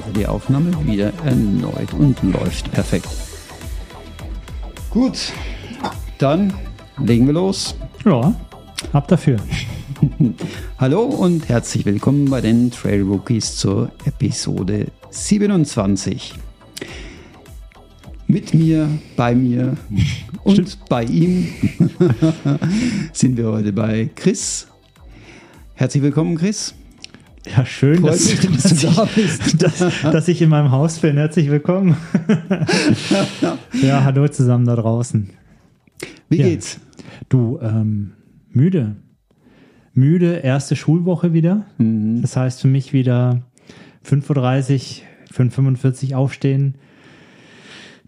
Phase. Die Aufnahme wieder erneut und läuft perfekt. Gut, dann legen wir los. Ja, ab dafür. Hallo und herzlich willkommen bei den Trail Rookies zur Episode 27. Mit mir, bei mir und Stimmt. bei ihm sind wir heute bei Chris. Herzlich willkommen, Chris. Ja, schön, dass, mich, dass, du da bist. Dass, dass, ich in meinem Haus bin. Herzlich willkommen. ja, hallo zusammen da draußen. Wie ja. geht's? Du, ähm, müde. Müde, erste Schulwoche wieder. Mhm. Das heißt für mich wieder 5.30 Uhr, 5.45 Uhr aufstehen.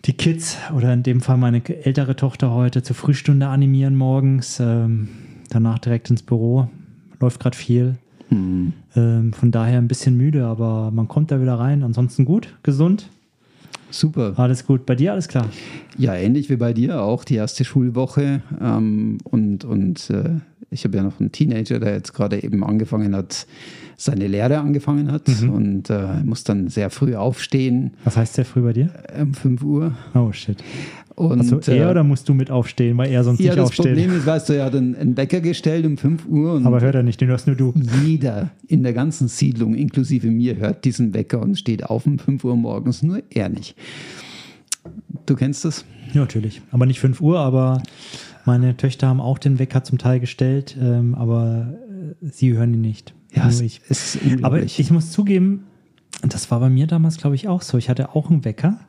Die Kids oder in dem Fall meine ältere Tochter heute zur Frühstunde animieren morgens. Ähm, danach direkt ins Büro. Läuft gerade viel. Mhm. Ähm, von daher ein bisschen müde, aber man kommt da wieder rein. Ansonsten gut, gesund. Super. Alles gut. Bei dir alles klar? Ja, ähnlich wie bei dir auch die erste Schulwoche. Ähm, und und äh, ich habe ja noch einen Teenager, der jetzt gerade eben angefangen hat, seine Lehre angefangen hat mhm. und äh, muss dann sehr früh aufstehen. Was heißt sehr früh bei dir? Um 5 Uhr. Oh shit. Und, also er äh, oder musst du mit aufstehen, weil er sonst ja, nicht aufsteht? Ja, das Problem ist, weißt du, er hat einen, einen Wecker gestellt um 5 Uhr. Aber hört er nicht, den hörst nur du. Jeder in der ganzen Siedlung, inklusive mir, hört diesen Wecker und steht auf um 5 Uhr morgens, nur er nicht. Du kennst das? Ja, natürlich. Aber nicht 5 Uhr, aber meine Töchter haben auch den Wecker zum Teil gestellt, ähm, aber äh, sie hören ihn nicht. Ja, ich. es ist unglaublich. Aber ich muss zugeben, das war bei mir damals, glaube ich, auch so. Ich hatte auch einen Wecker,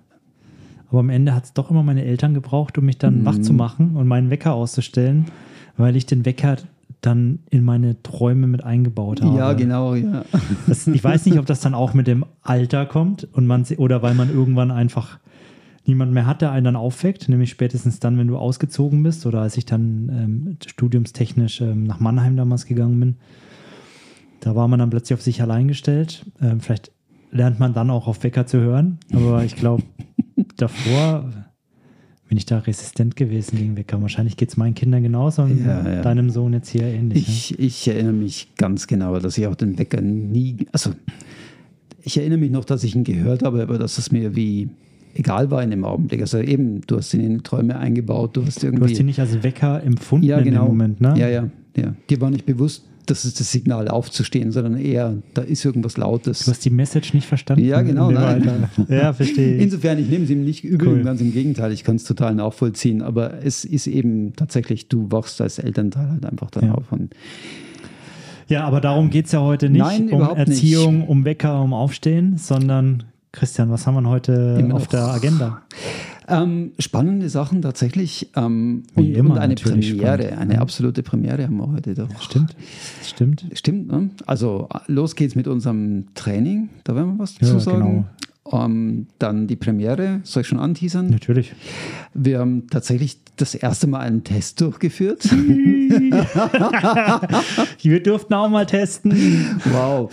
aber am Ende hat es doch immer meine Eltern gebraucht, um mich dann mhm. wach zu machen und meinen Wecker auszustellen, weil ich den Wecker dann in meine Träume mit eingebaut habe. Ja, genau, ja. Das, ich weiß nicht, ob das dann auch mit dem Alter kommt und man oder weil man irgendwann einfach niemand mehr hat, der einen dann aufweckt, nämlich spätestens dann, wenn du ausgezogen bist oder als ich dann ähm, studiumstechnisch ähm, nach Mannheim damals gegangen bin. Da war man dann plötzlich auf sich allein gestellt. Ähm, vielleicht lernt man dann auch auf Wecker zu hören, aber ich glaube, davor bin ich da resistent gewesen gegen Wecker. Wahrscheinlich geht es meinen Kindern genauso und ja, ja. deinem Sohn jetzt hier ähnlich. Ich, ne? ich erinnere mich ganz genau, dass ich auch den Wecker nie, also ich erinnere mich noch, dass ich ihn gehört habe, aber dass es mir wie egal war in dem Augenblick. Also eben, du hast ihn in die Träume eingebaut, du hast irgendwie. Du hast ihn nicht als Wecker empfunden ja, genau. in dem Moment, ne? Ja, ja, ja. Dir war nicht bewusst, das ist das Signal aufzustehen, sondern eher, da ist irgendwas Lautes. Du hast die Message nicht verstanden. Ja, genau. Nein. ja, verstehe. Insofern, ich nehme es ihm nicht übel, cool. ganz im Gegenteil, ich kann es total nachvollziehen, aber es ist eben tatsächlich, du wachst als Elternteil halt einfach dann ja. auf. Und ja, aber darum geht es ja heute nicht Nein, um Erziehung, nicht. um Wecker, um Aufstehen, sondern Christian, was haben wir heute Immer auf der Agenda? Ähm, spannende Sachen tatsächlich. Ähm, und, immer, und, eine Premiere, spannend. eine absolute Premiere haben wir heute doch. Ja, stimmt. Stimmt. Stimmt, ne? Also los geht's mit unserem Training, da werden wir was dazu ja, sagen. Genau. Ähm, dann die Premiere, soll ich schon anteasern? Natürlich. Wir haben tatsächlich das erste Mal einen Test durchgeführt. wir durften auch mal testen. Wow.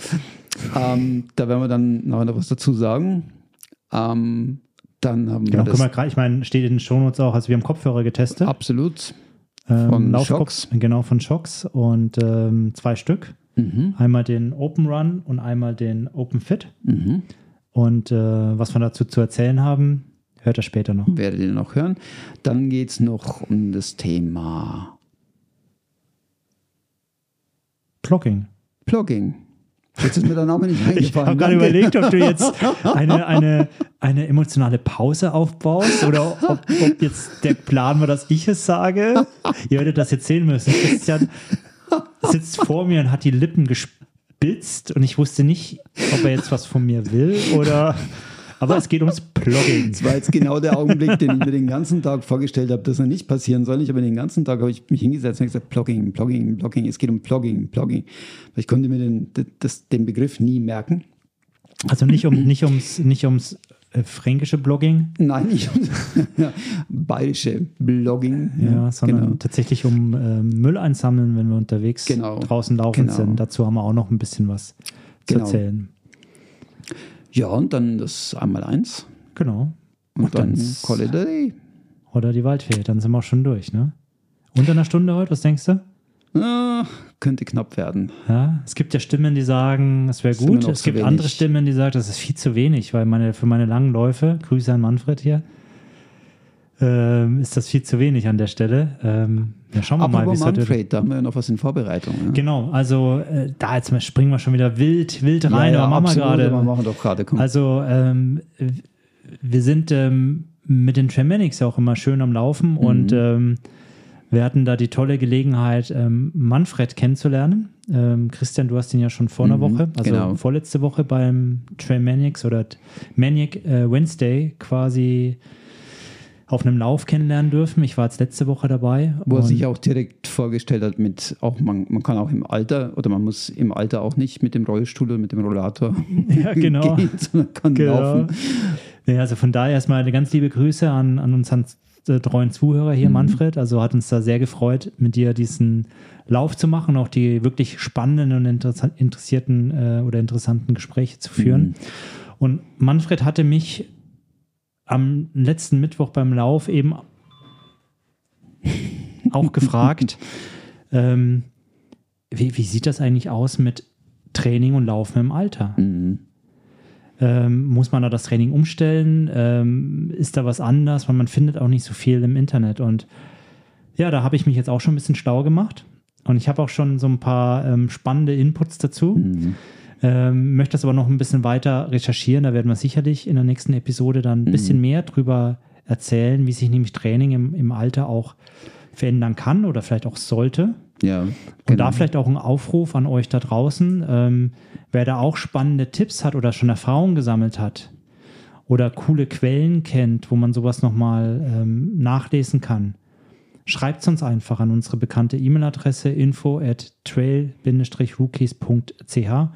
Ähm, da werden wir dann noch was dazu sagen. Ähm, dann haben genau, wir das. Wir, ich meine, steht in den Shownotes auch, also wir haben Kopfhörer getestet. Absolut. Ähm, von ähm, Shocks. Genau, von Shocks und ähm, zwei Stück. Mhm. Einmal den Open Run und einmal den Open Fit. Mhm. Und äh, was wir dazu zu erzählen haben, hört ihr später noch. Werdet ihr noch hören. Dann geht es noch um das Thema Plugging. Plugging. Jetzt ist mir der Name nicht eingefallen. Ich habe gerade überlegt, ob du jetzt eine, eine, eine emotionale Pause aufbaust oder ob, ob, jetzt der Plan war, dass ich es sage. Ihr werdet das jetzt sehen müssen. Christian sitzt vor mir und hat die Lippen gespitzt und ich wusste nicht, ob er jetzt was von mir will oder aber es geht ums Blogging. Das war jetzt genau der Augenblick, den ich mir den ganzen Tag vorgestellt habe, dass er nicht passieren soll. Ich habe den ganzen Tag habe ich mich hingesetzt und gesagt, Blogging, Blogging, Blogging. Es geht um Blogging, Blogging. Ich konnte mir den, das, den Begriff nie merken. Also nicht, um, nicht ums, nicht ums äh, fränkische Blogging? Nein, nicht ums bayerische Blogging. Ja, ja sondern genau. tatsächlich um äh, Müll einsammeln, wenn wir unterwegs genau. draußen laufen genau. sind. Dazu haben wir auch noch ein bisschen was zu genau. erzählen. Ja, und dann das einmal eins. Genau. Und, und dann Call it a day. Oder die Waldfee, dann sind wir auch schon durch, ne? Unter einer Stunde heute, was denkst du? Ah, könnte knapp werden. Ja, es gibt ja Stimmen, die sagen, es wäre gut. Es gibt andere Stimmen, die sagen, das ist viel zu wenig, weil meine, für meine langen Läufe, Grüße an Manfred hier, ähm, ist das viel zu wenig an der Stelle. Ähm, ja, schauen wir Aber mal, wie Manfred, da haben wir ja noch was in Vorbereitung. Ja? Genau, also äh, da jetzt springen wir schon wieder wild, wild rein, ja, ja, aber machen wir gerade. machen doch gerade. Also ähm, wir sind ähm, mit den Tramanics ja auch immer schön am Laufen mhm. und ähm, wir hatten da die tolle Gelegenheit, ähm, Manfred kennenzulernen. Ähm, Christian, du hast ihn ja schon vor einer mhm, Woche, also genau. vorletzte Woche beim Tramanics oder Maniac äh, Wednesday quasi auf einem Lauf kennenlernen dürfen. Ich war jetzt letzte Woche dabei. Wo er sich auch direkt vorgestellt hat mit, auch man, man kann auch im Alter oder man muss im Alter auch nicht mit dem Rollstuhl oder mit dem Rollator ja, genau. gehen, sondern kann genau. laufen. Ja, also von daher erstmal eine ganz liebe Grüße an, an unseren äh, treuen Zuhörer hier, mhm. Manfred. Also hat uns da sehr gefreut, mit dir diesen Lauf zu machen, auch die wirklich spannenden und interessierten äh, oder interessanten Gespräche zu führen. Mhm. Und Manfred hatte mich am letzten Mittwoch beim Lauf eben auch gefragt, ähm, wie, wie, sieht das eigentlich aus mit Training und Laufen im Alter? Mhm. Ähm, muss man da das Training umstellen? Ähm, ist da was anders? Weil man findet auch nicht so viel im Internet. Und ja, da habe ich mich jetzt auch schon ein bisschen schlau gemacht. Und ich habe auch schon so ein paar ähm, spannende Inputs dazu. Mhm. Ähm, möchte das aber noch ein bisschen weiter recherchieren. Da werden wir sicherlich in der nächsten Episode dann ein mhm. bisschen mehr drüber erzählen, wie sich nämlich Training im, im Alter auch verändern kann oder vielleicht auch sollte. Ja. Genau. Und da vielleicht auch ein Aufruf an euch da draußen, ähm, wer da auch spannende Tipps hat oder schon Erfahrungen gesammelt hat oder coole Quellen kennt, wo man sowas nochmal ähm, nachlesen kann. Schreibt es uns einfach an unsere bekannte E-Mail-Adresse info at trail-rookies.ch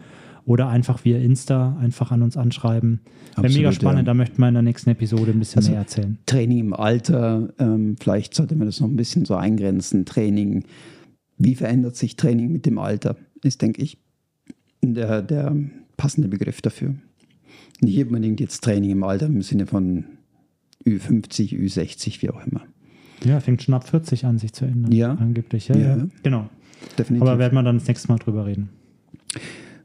oder einfach via Insta einfach an uns anschreiben. Wäre mega spannend, ja. da möchten wir in der nächsten Episode ein bisschen also mehr erzählen. Training im Alter, ähm, vielleicht sollte man das noch ein bisschen so eingrenzen. Training, wie verändert sich Training mit dem Alter, ist, denke ich, der, der passende Begriff dafür. Nicht unbedingt jetzt Training im Alter im Sinne von Ü50, Ü60, wie auch immer. Ja, fängt schon ab 40 an, sich zu ändern. Ja. Angeblich, ja. ja. ja. Genau. Definitiv. Aber werden wir dann das nächste Mal drüber reden.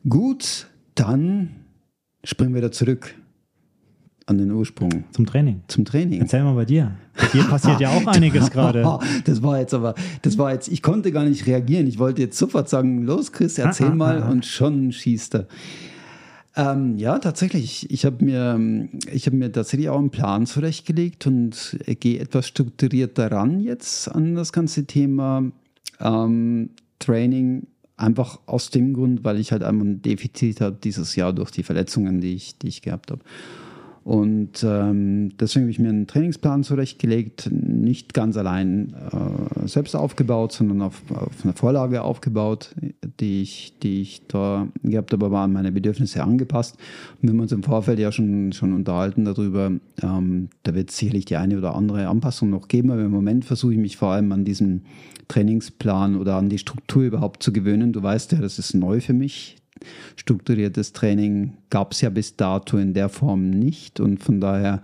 Gut, dann springen wir da zurück an den Ursprung. Zum Training. Zum Training. Erzähl mal bei dir. Hier passiert ja auch einiges gerade. Das war jetzt aber, das war jetzt, ich konnte gar nicht reagieren. Ich wollte jetzt sofort sagen, los Chris, erzähl ah, ah, mal ah, und schon schießt er. Ähm, ja, tatsächlich. Ich habe mir, hab mir tatsächlich auch einen Plan zurechtgelegt und gehe etwas strukturierter ran jetzt an das ganze Thema ähm, Training Einfach aus dem Grund, weil ich halt einmal ein Defizit habe dieses Jahr durch die Verletzungen, die ich, die ich gehabt habe. Und ähm, deswegen habe ich mir einen Trainingsplan zurechtgelegt, nicht ganz allein äh, selbst aufgebaut, sondern auf, auf einer Vorlage aufgebaut, die ich, die ich da gehabt habe, aber an meine Bedürfnisse angepasst. Und wir haben uns im Vorfeld ja schon, schon unterhalten darüber, ähm, da wird es sicherlich die eine oder andere Anpassung noch geben, aber im Moment versuche ich mich vor allem an diesem Trainingsplan oder an die Struktur überhaupt zu gewöhnen. Du weißt ja, das ist neu für mich. Strukturiertes Training gab es ja bis dato in der Form nicht und von daher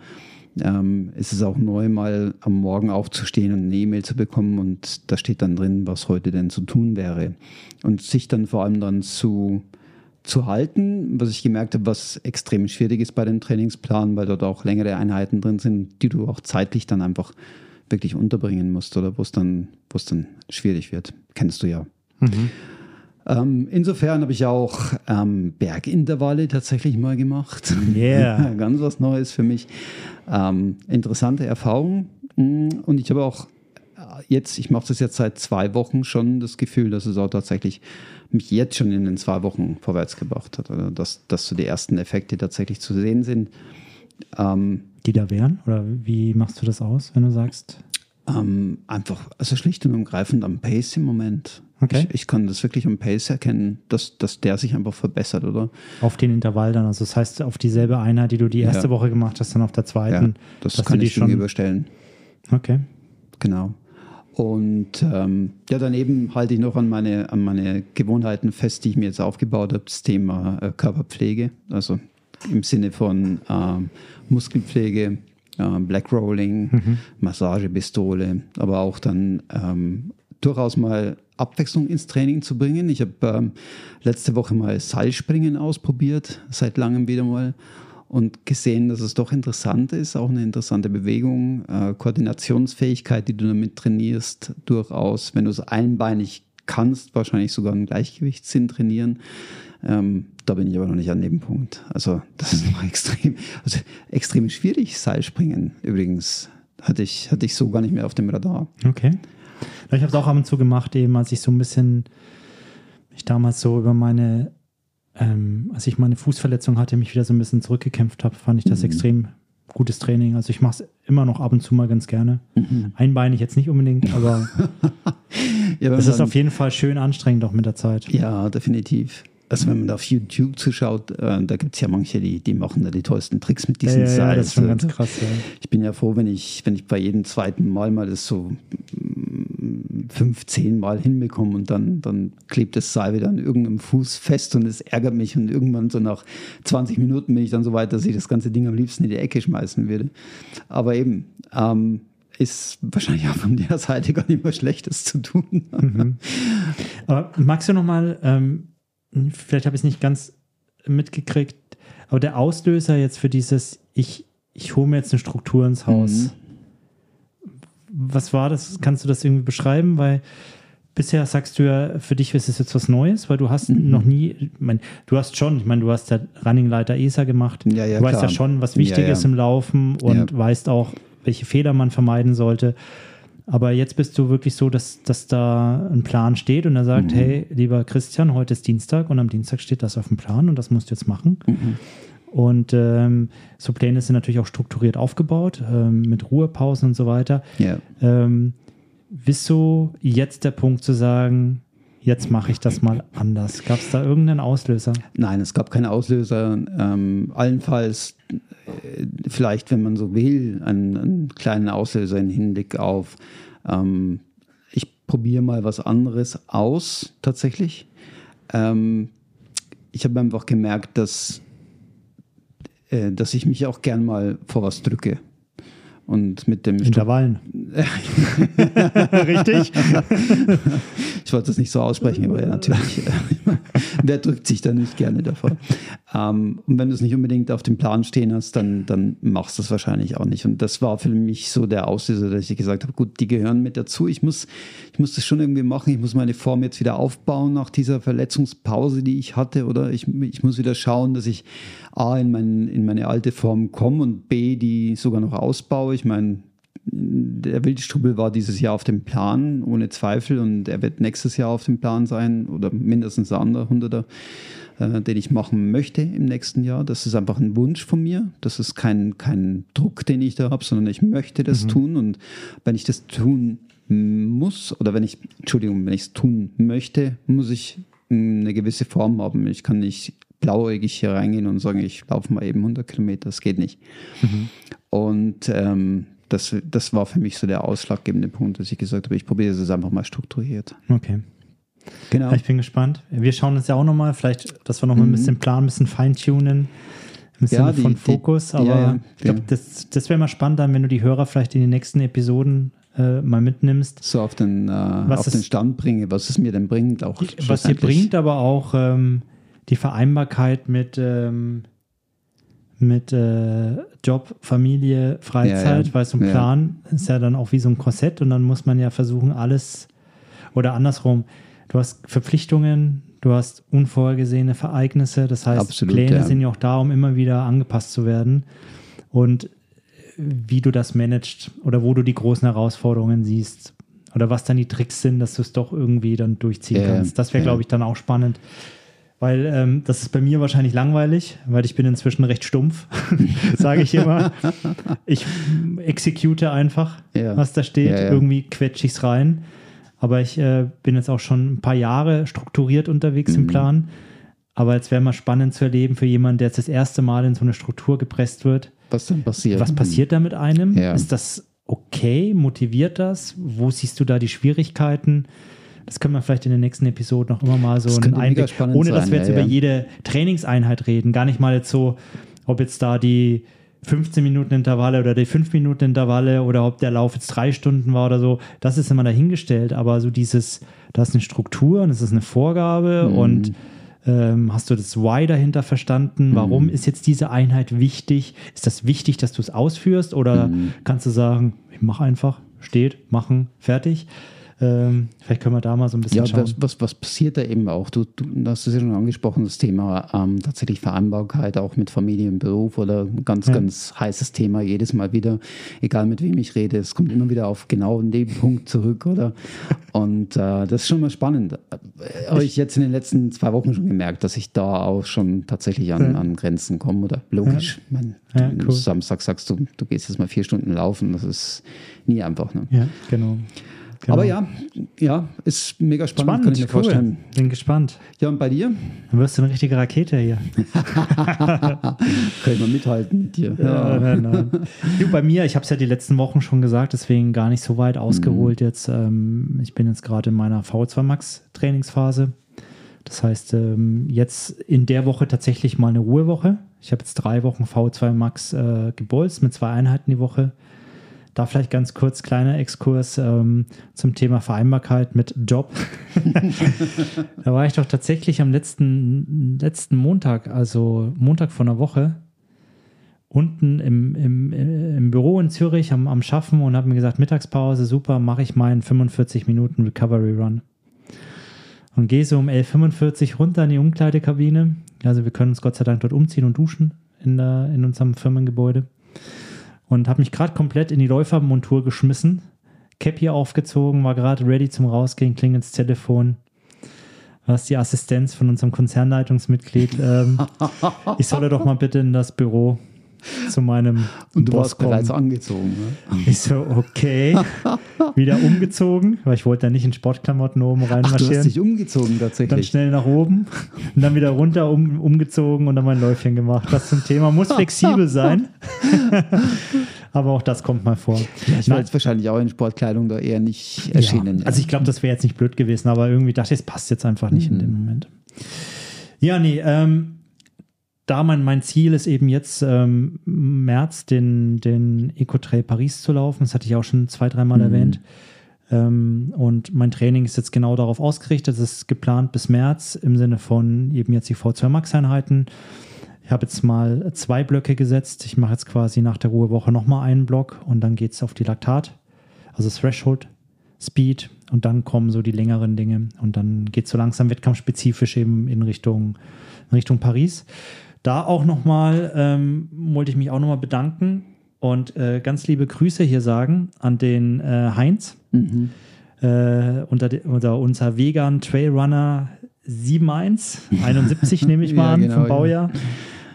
ähm, ist es auch neu, mal am Morgen aufzustehen und eine E-Mail zu bekommen und da steht dann drin, was heute denn zu tun wäre. Und sich dann vor allem dann zu, zu halten, was ich gemerkt habe, was extrem schwierig ist bei dem Trainingsplan, weil dort auch längere Einheiten drin sind, die du auch zeitlich dann einfach wirklich unterbringen musst oder wo es dann, dann schwierig wird. Kennst du ja. Mhm. Ähm, insofern habe ich auch ähm, Bergintervalle tatsächlich mal gemacht. Yeah. Ganz was Neues für mich. Ähm, interessante Erfahrung. Mm, und ich habe auch äh, jetzt, ich mache das jetzt seit zwei Wochen schon das Gefühl, dass es auch tatsächlich mich jetzt schon in den zwei Wochen vorwärts gebracht hat. Also dass, dass so die ersten Effekte tatsächlich zu sehen sind. Ähm, die da wären? Oder wie machst du das aus, wenn du sagst? Ähm, einfach, also schlicht und umgreifend am Pace im Moment. Okay. Ich, ich, kann das wirklich am Pace erkennen, dass, dass der sich einfach verbessert, oder? Auf den Intervall dann, also das heißt auf dieselbe Einheit, die du die erste ja. Woche gemacht hast, dann auf der zweiten. Ja, das kann ich schon überstellen. Okay. Genau. Und ähm, ja, daneben halte ich noch an meine, an meine Gewohnheiten fest, die ich mir jetzt aufgebaut habe, das Thema äh, Körperpflege. Also im Sinne von ähm, Muskelpflege, äh, Black Rolling, mhm. Massagepistole, aber auch dann ähm, durchaus mal Abwechslung ins Training zu bringen. Ich habe ähm, letzte Woche mal Seilspringen ausprobiert, seit langem wieder mal und gesehen, dass es doch interessant ist, auch eine interessante Bewegung, äh, Koordinationsfähigkeit, die du damit trainierst, durchaus, wenn du es einbeinig kannst, wahrscheinlich sogar einen Gleichgewichtssinn trainieren. Ähm, da bin ich aber noch nicht an dem Punkt. Also das ist noch extrem, also extrem schwierig, Seilspringen übrigens. Hatte ich, hatte ich so gar nicht mehr auf dem Radar. Okay. Ich habe es auch ab und zu gemacht, eben als ich so ein bisschen, ich damals so über meine, ähm, als ich meine Fußverletzung hatte, mich wieder so ein bisschen zurückgekämpft habe, fand ich das mhm. extrem gutes Training. Also ich mache es immer noch ab und zu mal ganz gerne. Mhm. Einbeinig jetzt nicht unbedingt, aber ja, es ist auf jeden Fall schön anstrengend auch mit der Zeit. Ja, definitiv. Also wenn man da auf YouTube zuschaut, äh, da gibt es ja manche, die, die machen da die tollsten Tricks mit diesen ja, ja, ja, das ist schon ganz krass. Ja. Ich bin ja froh, wenn ich, wenn ich bei jedem zweiten Mal mal das so mm, fünf, zehn Mal hinbekomme und dann, dann klebt das Seil wieder an irgendeinem Fuß fest und es ärgert mich und irgendwann so nach 20 Minuten bin ich dann so weit, dass ich das ganze Ding am liebsten in die Ecke schmeißen würde. Aber eben, ähm, ist wahrscheinlich auch von der Seite gar nicht mehr Schlechtes zu tun. Mhm. Aber magst du noch mal ähm, vielleicht habe ich es nicht ganz mitgekriegt, aber der Auslöser jetzt für dieses, ich, ich hole mir jetzt eine Struktur ins Haus. Mhm. Was war das? Kannst du das irgendwie beschreiben? Weil bisher sagst du ja, für dich ist es jetzt was Neues, weil du hast mhm. noch nie, ich mein, du hast schon, ich meine, du hast ja Running Leiter ESA gemacht. Ja, ja, du weißt klar. ja schon, was wichtig ja, ja. ist im Laufen und weißt auch, welche Fehler man vermeiden sollte. Aber jetzt bist du wirklich so, dass, dass da ein Plan steht und er sagt, mhm. hey, lieber Christian, heute ist Dienstag und am Dienstag steht das auf dem Plan und das musst du jetzt machen. Mhm. Und ähm, so Pläne sind natürlich auch strukturiert aufgebaut, ähm, mit Ruhepausen und so weiter. Yeah. Ähm, bist du jetzt der Punkt zu sagen, jetzt mache ich das mal anders? Gab es da irgendeinen Auslöser? Nein, es gab keinen Auslöser. Ähm, allenfalls äh, vielleicht, wenn man so will, einen, einen kleinen Auslöser im Hinblick auf, ähm, ich probiere mal was anderes aus, tatsächlich. Ähm, ich habe einfach gemerkt, dass, äh, dass ich mich auch gern mal vor was drücke. Und mit dem Intervallen. Richtig? ich wollte das nicht so aussprechen, aber ja, natürlich. Wer drückt sich da nicht gerne davor? Ähm, und wenn du es nicht unbedingt auf dem Plan stehen hast, dann, dann machst du es wahrscheinlich auch nicht. Und das war für mich so der Auslöser, dass ich gesagt habe, gut, die gehören mit dazu. Ich muss, ich muss das schon irgendwie machen. Ich muss meine Form jetzt wieder aufbauen nach dieser Verletzungspause, die ich hatte. Oder ich, ich muss wieder schauen, dass ich A, in, mein, in meine alte Form komme und B, die sogar noch ausbaue. Ich meine, der Wildstrubel war dieses Jahr auf dem Plan, ohne Zweifel, und er wird nächstes Jahr auf dem Plan sein oder mindestens ein anderer Hunderter, äh, den ich machen möchte im nächsten Jahr. Das ist einfach ein Wunsch von mir. Das ist kein, kein Druck, den ich da habe, sondern ich möchte das mhm. tun. Und wenn ich das tun muss, oder wenn ich, Entschuldigung, wenn ich es tun möchte, muss ich eine gewisse Form haben. Ich kann nicht blauäugig hier reingehen und sagen, ich laufe mal eben 100 Kilometer, das geht nicht. Mhm. Und ähm, das, das war für mich so der ausschlaggebende Punkt, dass ich gesagt habe, ich probiere es einfach mal strukturiert. Okay. Genau. Ich bin gespannt. Wir schauen uns ja auch nochmal, vielleicht, dass wir nochmal mhm. ein bisschen planen, ein bisschen feintunen. Im Sinne ja, die, von Fokus, die, aber ja, ich glaube, das, das wäre mal spannend dann, wenn du die Hörer vielleicht in den nächsten Episoden äh, mal mitnimmst. So auf den, äh, auf den Stand bringe, was es mir denn bringt. Auch was dir bringt, aber auch ähm, die Vereinbarkeit mit, ähm, mit äh, Job, Familie, Freizeit, ja, ja. weil so ein Plan ja. ist ja dann auch wie so ein Korsett und dann muss man ja versuchen, alles oder andersrum. Du hast Verpflichtungen, du hast unvorhergesehene Ereignisse, das heißt, Absolut, Pläne sind ja auch da, um immer wieder angepasst zu werden. Und wie du das managst oder wo du die großen Herausforderungen siehst oder was dann die Tricks sind, dass du es doch irgendwie dann durchziehen kannst. Das wäre, glaube ich, dann auch spannend weil ähm, das ist bei mir wahrscheinlich langweilig, weil ich bin inzwischen recht stumpf, sage ich immer. Ich execute einfach, ja. was da steht. Ja, ja. Irgendwie quetsche ich es rein. Aber ich äh, bin jetzt auch schon ein paar Jahre strukturiert unterwegs mhm. im Plan. Aber jetzt wäre mal spannend zu erleben für jemanden, der jetzt das erste Mal in so eine Struktur gepresst wird. Was dann passiert? Was passiert da mit einem? Ist das okay? Motiviert das? Wo siehst du da die Schwierigkeiten? Das können wir vielleicht in den nächsten Episoden noch immer mal so einen Einblick, ohne dass wir jetzt ja, über jede Trainingseinheit reden. Gar nicht mal jetzt so, ob jetzt da die 15 Minuten Intervalle oder die 5 Minuten Intervalle oder ob der Lauf jetzt drei Stunden war oder so, das ist immer dahingestellt. Aber so dieses, da ist eine Struktur und es ist eine Vorgabe mhm. und ähm, hast du das Why dahinter verstanden? Warum mhm. ist jetzt diese Einheit wichtig? Ist das wichtig, dass du es ausführst oder mhm. kannst du sagen, ich mache einfach, steht, machen, fertig? Ähm, vielleicht können wir da mal so ein bisschen ja, schauen. Was, was, was passiert da eben auch? Du, du hast es ja schon angesprochen, das Thema ähm, tatsächlich Vereinbarkeit auch mit Familie und Beruf oder ein ganz, ja. ganz heißes Thema jedes Mal wieder, egal mit wem ich rede, es kommt immer wieder auf genau den Punkt zurück, oder? Und äh, das ist schon mal spannend. Äh, Habe ich jetzt in den letzten zwei Wochen schon gemerkt, dass ich da auch schon tatsächlich an, ja. an Grenzen komme, oder? Logisch. Ja. Mein, ja, cool. Samstag sagst du, du gehst jetzt mal vier Stunden laufen, das ist nie einfach. Ne? Ja, genau. Genau. Aber ja, ja, ist mega spannend, spannend kann ich mir cool. vorstellen. Bin gespannt. Ja, und bei dir? Dann wirst du eine richtige Rakete hier. kann ich mal mithalten mit dir. Ja. nein, nein. Du, bei mir, ich habe es ja die letzten Wochen schon gesagt, deswegen gar nicht so weit ausgeholt mhm. jetzt. Ähm, ich bin jetzt gerade in meiner V2 Max Trainingsphase. Das heißt, ähm, jetzt in der Woche tatsächlich mal eine Ruhewoche. Ich habe jetzt drei Wochen V2 Max äh, gebolzt mit zwei Einheiten die Woche. Da vielleicht ganz kurz kleiner Exkurs ähm, zum Thema Vereinbarkeit mit Job. da war ich doch tatsächlich am letzten, letzten Montag, also Montag vor einer Woche, unten im, im, im Büro in Zürich am, am Schaffen und habe mir gesagt, Mittagspause, super, mache ich meinen 45 Minuten Recovery Run. Und gehe so um 11.45 Uhr runter in die Umkleidekabine. Also wir können uns Gott sei Dank dort umziehen und duschen in, der, in unserem Firmengebäude und habe mich gerade komplett in die Läufermontur geschmissen, Cappy aufgezogen, war gerade ready zum Rausgehen, klingelt ins Telefon. Was die Assistenz von unserem Konzernleitungsmitglied. Ähm, ich solle doch mal bitte in das Büro zu meinem Und du Boss warst kommen. bereits angezogen. Ne? Ich so, okay. Wieder umgezogen, weil ich wollte da nicht in Sportklamotten oben reinmarschieren. Ach, du hast dich umgezogen tatsächlich. Dann schnell nach oben und dann wieder runter um, umgezogen und dann mein Läufchen gemacht. Das zum Thema muss flexibel sein. Aber auch das kommt mal vor. Ja, ich war jetzt wahrscheinlich auch in Sportkleidung da eher nicht erschienen. Ja. Also ich glaube, das wäre jetzt nicht blöd gewesen, aber irgendwie dachte ich, es passt jetzt einfach nicht mhm. in dem Moment. Ja, nee, ähm, da mein, mein Ziel ist eben jetzt ähm, März den, den Eco-Trail Paris zu laufen. Das hatte ich auch schon zwei, dreimal mhm. erwähnt. Ähm, und mein Training ist jetzt genau darauf ausgerichtet. Es ist geplant bis März im Sinne von eben jetzt die V2 Max-Einheiten. Ich habe jetzt mal zwei Blöcke gesetzt. Ich mache jetzt quasi nach der Ruhewoche nochmal einen Block und dann geht es auf die Laktat, also Threshold, Speed und dann kommen so die längeren Dinge und dann geht es so langsam wettkampfspezifisch eben in Richtung, in Richtung Paris. Da auch nochmal ähm, wollte ich mich auch nochmal bedanken und äh, ganz liebe Grüße hier sagen an den äh, Heinz, mhm. äh, unter, de, unter unser Vegan Trailrunner 71, 71 nehme ich mal ja, an, genau, vom Baujahr. Ja.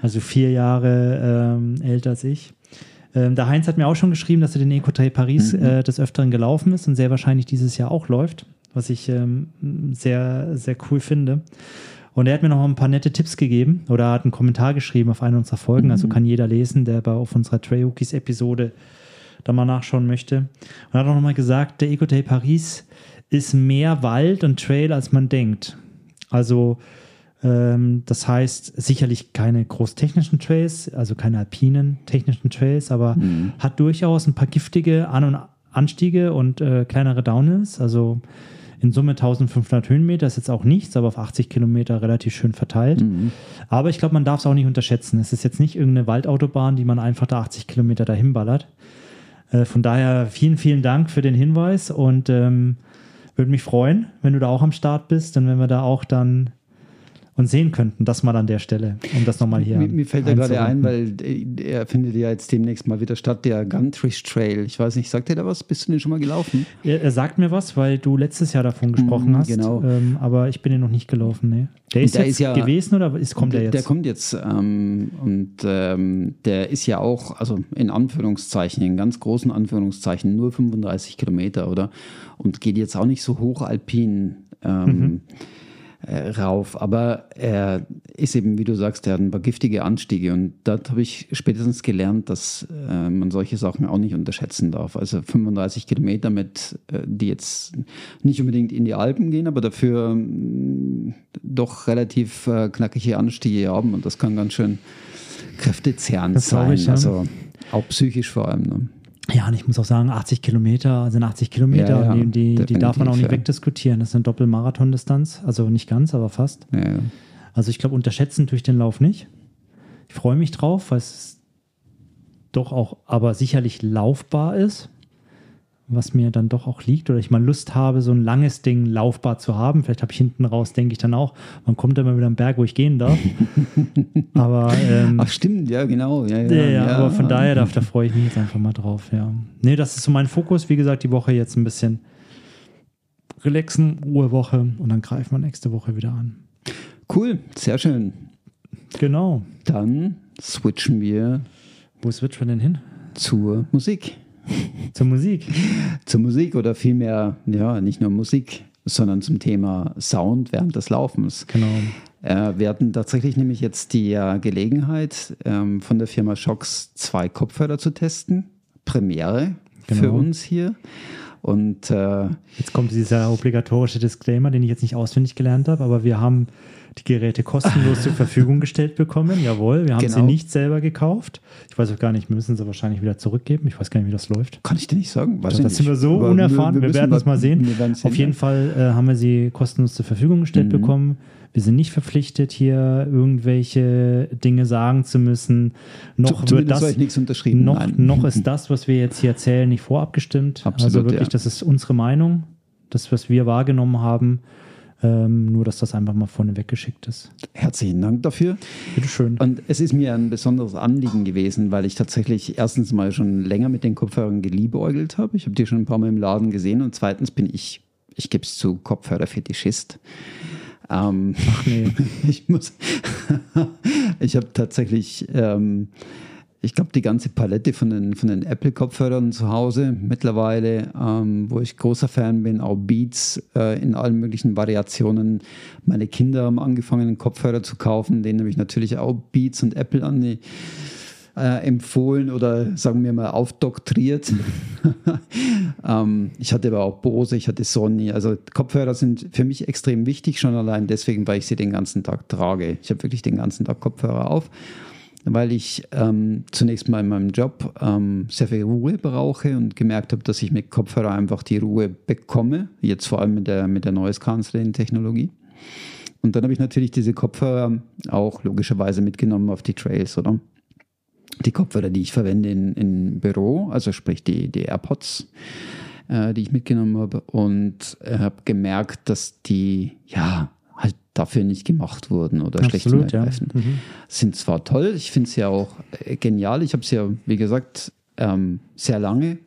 Also vier Jahre ähm, älter als ich. Ähm, der Heinz hat mir auch schon geschrieben, dass er den Ecotrail Paris mhm. äh, des Öfteren gelaufen ist und sehr wahrscheinlich dieses Jahr auch läuft, was ich ähm, sehr, sehr cool finde. Und er hat mir noch ein paar nette Tipps gegeben oder hat einen Kommentar geschrieben auf eine unserer Folgen. Also mhm. Also kann jeder lesen, der bei auf unserer Trail Hookies Episode da mal nachschauen möchte. Und hat auch nochmal gesagt, der Eco Day Paris ist mehr Wald und Trail, als man denkt. Also ähm, das heißt sicherlich keine großtechnischen Trails, also keine alpinen technischen Trails, aber mhm. hat durchaus ein paar giftige An- und Anstiege und äh, kleinere Downhills. Also in Summe 1500 Höhenmeter ist jetzt auch nichts, aber auf 80 Kilometer relativ schön verteilt. Mhm. Aber ich glaube, man darf es auch nicht unterschätzen. Es ist jetzt nicht irgendeine Waldautobahn, die man einfach da 80 Kilometer dahin ballert. Äh, von daher vielen, vielen Dank für den Hinweis und ähm, würde mich freuen, wenn du da auch am Start bist und wenn wir da auch dann und sehen könnten. Das mal an der Stelle, um das nochmal hier. Mir, mir fällt ja gerade ein, weil er findet ja jetzt demnächst mal wieder statt, der Guntrish Trail. Ich weiß nicht, sagt er da was? Bist du den schon mal gelaufen? Er, er sagt mir was, weil du letztes Jahr davon gesprochen mm, hast. Genau. Ähm, aber ich bin den noch nicht gelaufen, nee. Der ist der jetzt ist ja, gewesen oder ist, kommt der jetzt? Der kommt jetzt ähm, und ähm, der ist ja auch, also in Anführungszeichen, in ganz großen Anführungszeichen, nur 35 Kilometer, oder? Und geht jetzt auch nicht so hoch alpin. Ähm, mhm äh, rauf. Aber er ist eben, wie du sagst, er hat ein paar giftige Anstiege und dort habe ich spätestens gelernt, dass äh, man solche Sachen auch nicht unterschätzen darf. Also 35 Kilometer mit, äh, die jetzt nicht unbedingt in die Alpen gehen, aber dafür äh, doch relativ äh, knackige Anstiege haben und das kann ganz schön kräftezehrend Das sein. ich, ja. Also auch psychisch vor allem. Ne? Ja, und ich muss auch sagen, 80 Kilometer sind 80 Kilometer, Ja, ja, die, die, die darf man auch nicht ja. wegdiskutieren. Das ist eine Doppelmarathondistanz, also nicht ganz, aber fast. Also ich glaube, unterschätzen durch den Lauf nicht. Ich freue mich drauf, weil es doch auch aber sicherlich laufbar ist, was mir dann doch auch liegt oder ich mal Lust habe, so ein langes Ding laufbar zu haben. Vielleicht habe ich hinten raus, denke ich dann auch, man kommt immer wieder am Berg, wo ich gehen darf. aber ähm, Ach stimmt, ja genau. Ja, ja, ja, ja, aber von daher, da, da freue ich mich jetzt einfach mal drauf, ja. Nee, das ist so mein Fokus. Wie gesagt, die Woche jetzt ein bisschen relaxen, Ruhewoche und dann greifen wir nächste Woche wieder an. Cool, sehr schön. Genau. Dann switchen wir Wo switchen wir denn hin? zur Musik. Zur Musik. Zur Musik oder vielmehr, ja, nicht nur Musik, sondern zum Thema Sound während des Laufens. Genau. Äh, wir hatten tatsächlich nämlich jetzt die äh, Gelegenheit, ähm, von der Firma Shox zwei Kopfhörer zu testen. Premiere für Genau. uns hier. Und äh, Jetzt kommt dieser obligatorische Disclaimer, den ich jetzt nicht auswendig gelernt habe, aber wir haben die Geräte kostenlos zur Verfügung gestellt bekommen. Jawohl, wir haben sie Genau. nicht selber gekauft. Ich weiß auch gar nicht, wir müssen sie wahrscheinlich wieder zurückgeben. Ich weiß gar nicht, wie das läuft. kann ich dir nicht sagen. Weiß ich Das sind wir nicht. so Aber unerfahren. Wir, müssen werden es mal sehen. wir Auf jeden Fall äh, haben wir sie kostenlos zur Verfügung gestellt Mhm. bekommen. Wir sind nicht verpflichtet, hier irgendwelche Dinge sagen zu müssen. Noch wird das nichts unterschrieben. noch, noch ist das, was wir jetzt hier erzählen, nicht vorabgestimmt. Absolut, also wirklich, ja. das ist unsere Meinung, das, was wir wahrgenommen haben. Ähm, nur, dass das einfach mal vorne weggeschickt ist. Herzlichen Dank dafür. Bitteschön. Und es ist mir ein besonderes Anliegen gewesen, weil ich tatsächlich erstens mal schon länger mit den Kopfhörern geliebäugelt habe. Ich habe die schon ein paar Mal im Laden gesehen. Und zweitens bin ich, ich gebe es zu, Kopfhörerfetischist. Ähm, Ach nee. ich muss, ich habe tatsächlich, ähm, ich glaube, die ganze Palette von den, von den Apple-Kopfhörern zu Hause mittlerweile, ähm, wo ich großer Fan bin, auch Beats äh, in allen möglichen Variationen. Meine Kinder haben angefangen, einen Kopfhörer zu kaufen, denen habe ich natürlich auch Beats und Apple an die äh, empfohlen oder sagen wir mal aufdoktriert. ähm, ich hatte aber auch Bose, ich hatte Sony. Also Kopfhörer sind für mich extrem wichtig, schon allein deswegen, weil ich sie den ganzen Tag trage. Ich habe wirklich den ganzen Tag Kopfhörer auf, weil ich ähm, zunächst mal in meinem Job ähm, sehr viel Ruhe brauche und gemerkt habe, dass ich mit Kopfhörer einfach die Ruhe bekomme. Jetzt vor allem mit der, mit der Noise Cancelling Technologie. Und dann habe ich natürlich diese Kopfhörer auch logischerweise mitgenommen auf die Trails, oder? Die Kopfhörer, die ich verwende in, in Büro, also sprich die, die AirPods, äh, die ich mitgenommen habe und äh, habe gemerkt, dass die ja dafür nicht gemacht wurden oder schlecht und Absolut, ja. Mhm. Sind zwar toll, ich finde es ja auch äh, genial. Ich habe es ja, wie gesagt, ähm, sehr lange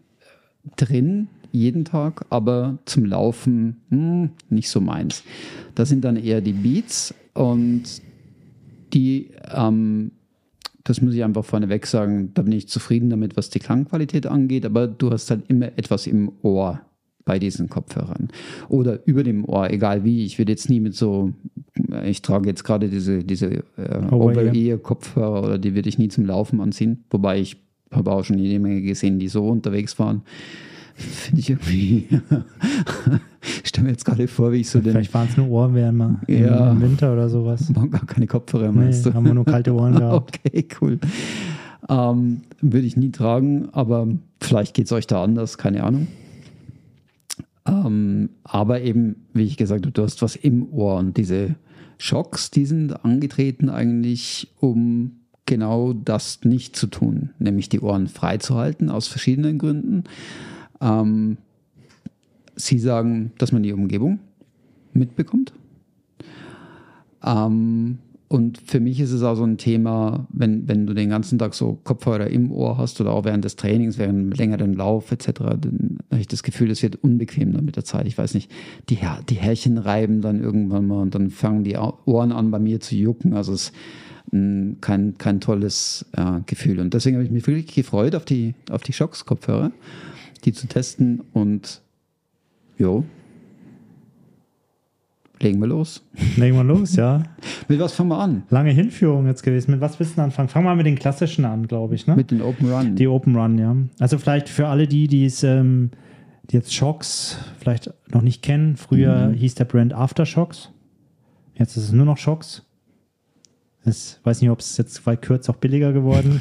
drin, jeden Tag, aber zum Laufen hm, nicht so meins. Das sind dann eher die Beats und die, ähm, das muss ich einfach vorneweg sagen, da bin ich zufrieden damit, was die Klangqualität angeht, aber du hast halt immer etwas im Ohr bei diesen Kopfhörern oder über dem Ohr, egal wie. Ich würde jetzt nie mit so, ich trage jetzt gerade diese, diese äh, Over-Ear. Over-Ear-Kopfhörer oder die würde ich nie zum Laufen anziehen, wobei ich habe auch schon jede Menge gesehen, die so unterwegs waren. Finde ich irgendwie. ich stelle mir jetzt gerade vor, wie ich so den. Vielleicht waren es nur Ohrwärmer Ja. im Winter oder sowas. Waren gar keine Kopfhörer, Nee, meinst du? haben wir nur kalte Ohren gehabt. Okay, cool. Ähm, würde ich nie tragen, aber vielleicht geht es euch da anders, keine Ahnung. Ähm, aber eben, wie ich gesagt habe, du hast was im Ohr und diese Schocks, die sind angetreten eigentlich, um genau das nicht zu tun, nämlich die Ohren freizuhalten aus verschiedenen Gründen. Ähm, sie sagen, dass man die Umgebung mitbekommt. Ähm, und für mich ist es auch so ein Thema, wenn, wenn du den ganzen Tag so Kopfhörer im Ohr hast oder auch während des Trainings, während einem längeren Lauf etc., dann habe ich das Gefühl, es wird unbequem dann mit der Zeit. Ich weiß nicht, die, die Härchen reiben dann irgendwann mal und dann fangen die Ohren an bei mir zu jucken. Also es ist mh, kein, kein tolles äh, Gefühl. Und deswegen habe ich mich wirklich gefreut auf die, auf die Shocks-Kopfhörer, die zu testen und jo, legen wir los. Legen wir los, ja. Mit was fangen wir an? Lange Hinführung jetzt gewesen. Mit was willst du anfangen? Fangen wir mal mit den klassischen an, glaube ich. Ne? Mit den Open Run. Die Open Run, ja. Also vielleicht für alle die, die es ähm, die jetzt Shocks vielleicht noch nicht kennen. Früher hieß der Brand Aftershocks. Jetzt ist es nur noch Shocks. Ich weiß nicht, ob es jetzt bei Kürz auch billiger geworden.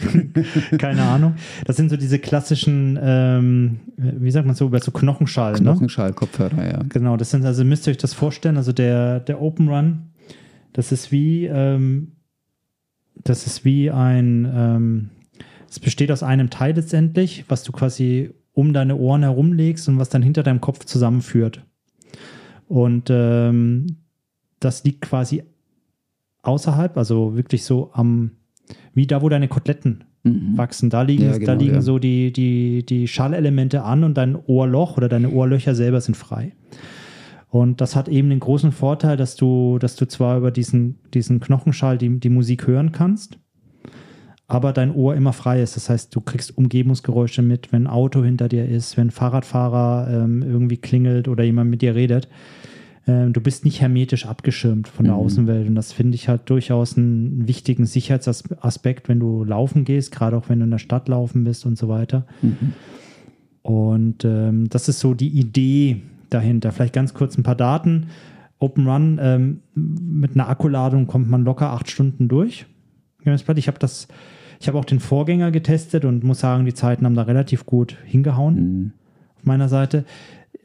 Keine Ahnung. Das sind so diese klassischen, ähm, wie sagt man so, über so Knochenschall. Knochenschall-Kopfhörer, ne? ja. Genau, das sind, also müsst ihr euch das vorstellen. Also der, der Open Run, das ist wie, ähm, das ist wie ein, ähm, es besteht aus einem Teil letztendlich, was du quasi um deine Ohren herumlegst und was dann hinter deinem Kopf zusammenführt. Und ähm, das liegt quasi außerhalb, also wirklich so am, wie da, wo deine Koteletten mhm. wachsen. Da liegen, ja, genau, da liegen ja. so die, die, die Schallelemente an und dein Ohrloch oder deine Ohrlöcher selber sind frei. Und das hat eben den großen Vorteil, dass du, dass du zwar über diesen, diesen Knochenschall die, die Musik hören kannst, aber dein Ohr immer frei ist. Das heißt, du kriegst Umgebungsgeräusche mit, wenn ein Auto hinter dir ist, wenn ein Fahrradfahrer ähm, irgendwie klingelt oder jemand mit dir redet. Ähm, du bist nicht hermetisch abgeschirmt von der mhm. Außenwelt. Und das finde ich halt durchaus einen wichtigen Sicherheitsaspekt, wenn du laufen gehst, gerade auch wenn du in der Stadt laufen bist und so weiter. Mhm. Und ähm, das ist so die Idee dahinter. Vielleicht ganz kurz ein paar Daten. Open Run ähm, mit einer Akkuladung kommt man locker acht Stunden durch. Ich habe das, ich habe auch den Vorgänger getestet und muss sagen, die Zeiten haben da relativ gut hingehauen mhm. auf meiner Seite.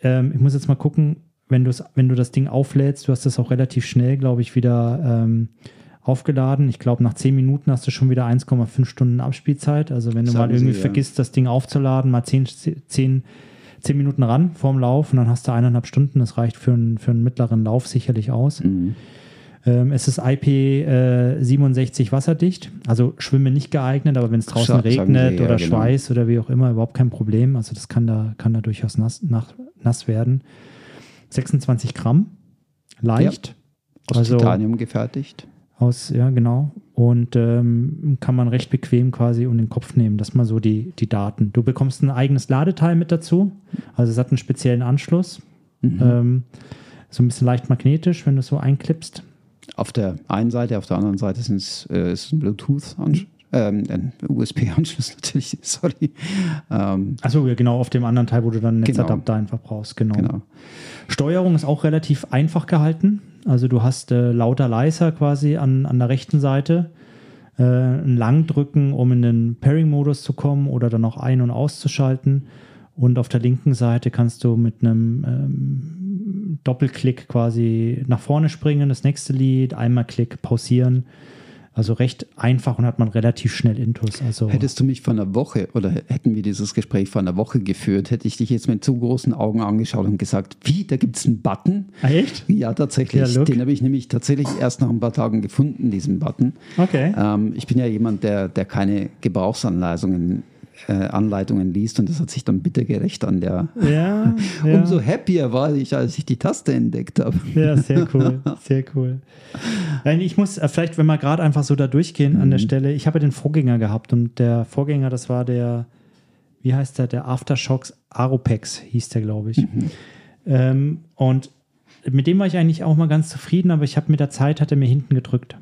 Ähm, ich muss jetzt mal gucken, wenn, wenn du das Ding auflädst, du hast das auch relativ schnell, glaube ich, wieder ähm, aufgeladen. Ich glaube, nach 10 Minuten hast du schon wieder 1,5 Stunden Abspielzeit. Also wenn du Sagen mal irgendwie Sie, ja. vergisst, das Ding aufzuladen, mal 10, 10, 10 Minuten ran vorm Lauf und dann hast du eineinhalb Stunden. Das reicht für, einen, für einen mittleren Lauf sicherlich aus. Mhm. Ähm, es ist IP67 äh, wasserdicht, also Schwimmen nicht geeignet, aber wenn es draußen Sch regnet ja, oder genau. Schweiß oder wie auch immer, überhaupt kein Problem. Also das kann da, kann da durchaus nass, nach, nass werden. 26 Gramm, leicht. Ja, aus also, Titanium gefertigt. Aus, ja, genau. Und ähm, kann man recht bequem quasi um den Kopf nehmen. Das mal so die, die Daten. Du bekommst ein eigenes Ladeteil mit dazu. Also es hat einen speziellen Anschluss. Mhm. Ähm, so ein bisschen leicht magnetisch, wenn du es so einklippst. Auf der einen Seite, auf der anderen Seite ist es, äh, ist ein Bluetooth-Anschluss. Ähm, ein USB-Anschluss natürlich, sorry. Ähm, Achso, genau, auf dem anderen Teil, wo du dann einen genau. Netzadapter genau. einfach brauchst, genau. genau. Steuerung ist auch relativ einfach gehalten. Also du hast äh, lauter leiser quasi an, an der rechten Seite. Äh, ein Langdrücken, um in den Pairing-Modus zu kommen oder dann auch ein- und auszuschalten. Und auf der linken Seite kannst du mit einem ähm, Doppelklick quasi nach vorne springen, das nächste Lied, einmal Klick pausieren also recht einfach und hat man relativ schnell Intus. Also Hättest du mich vor einer Woche oder hätten wir dieses Gespräch vor einer Woche geführt, hätte ich dich jetzt mit zu großen Augen angeschaut und gesagt, wie, da gibt es einen Button? Ah, echt? Ja, tatsächlich. Den habe ich nämlich tatsächlich erst nach ein paar Tagen gefunden, diesen Button. Okay. Ähm, ich bin ja jemand, der, der keine Gebrauchsanleitungen äh, Anleitungen liest und das hat sich dann bitter gerecht an der. Ja, ja. Umso happier war ich, als ich die Taste entdeckt habe. Ja, sehr cool, sehr cool. Ich muss äh, vielleicht, wenn wir gerade einfach so da durchgehen mhm. an der mhm. Stelle, ich habe den Vorgänger gehabt und der Vorgänger, das war der, wie heißt der, der Aftershocks Aropex hieß der, glaube ich. Mhm. Ähm, und mit dem war ich eigentlich auch mal ganz zufrieden, aber ich habe mit der Zeit, hat er mir hinten gedrückt.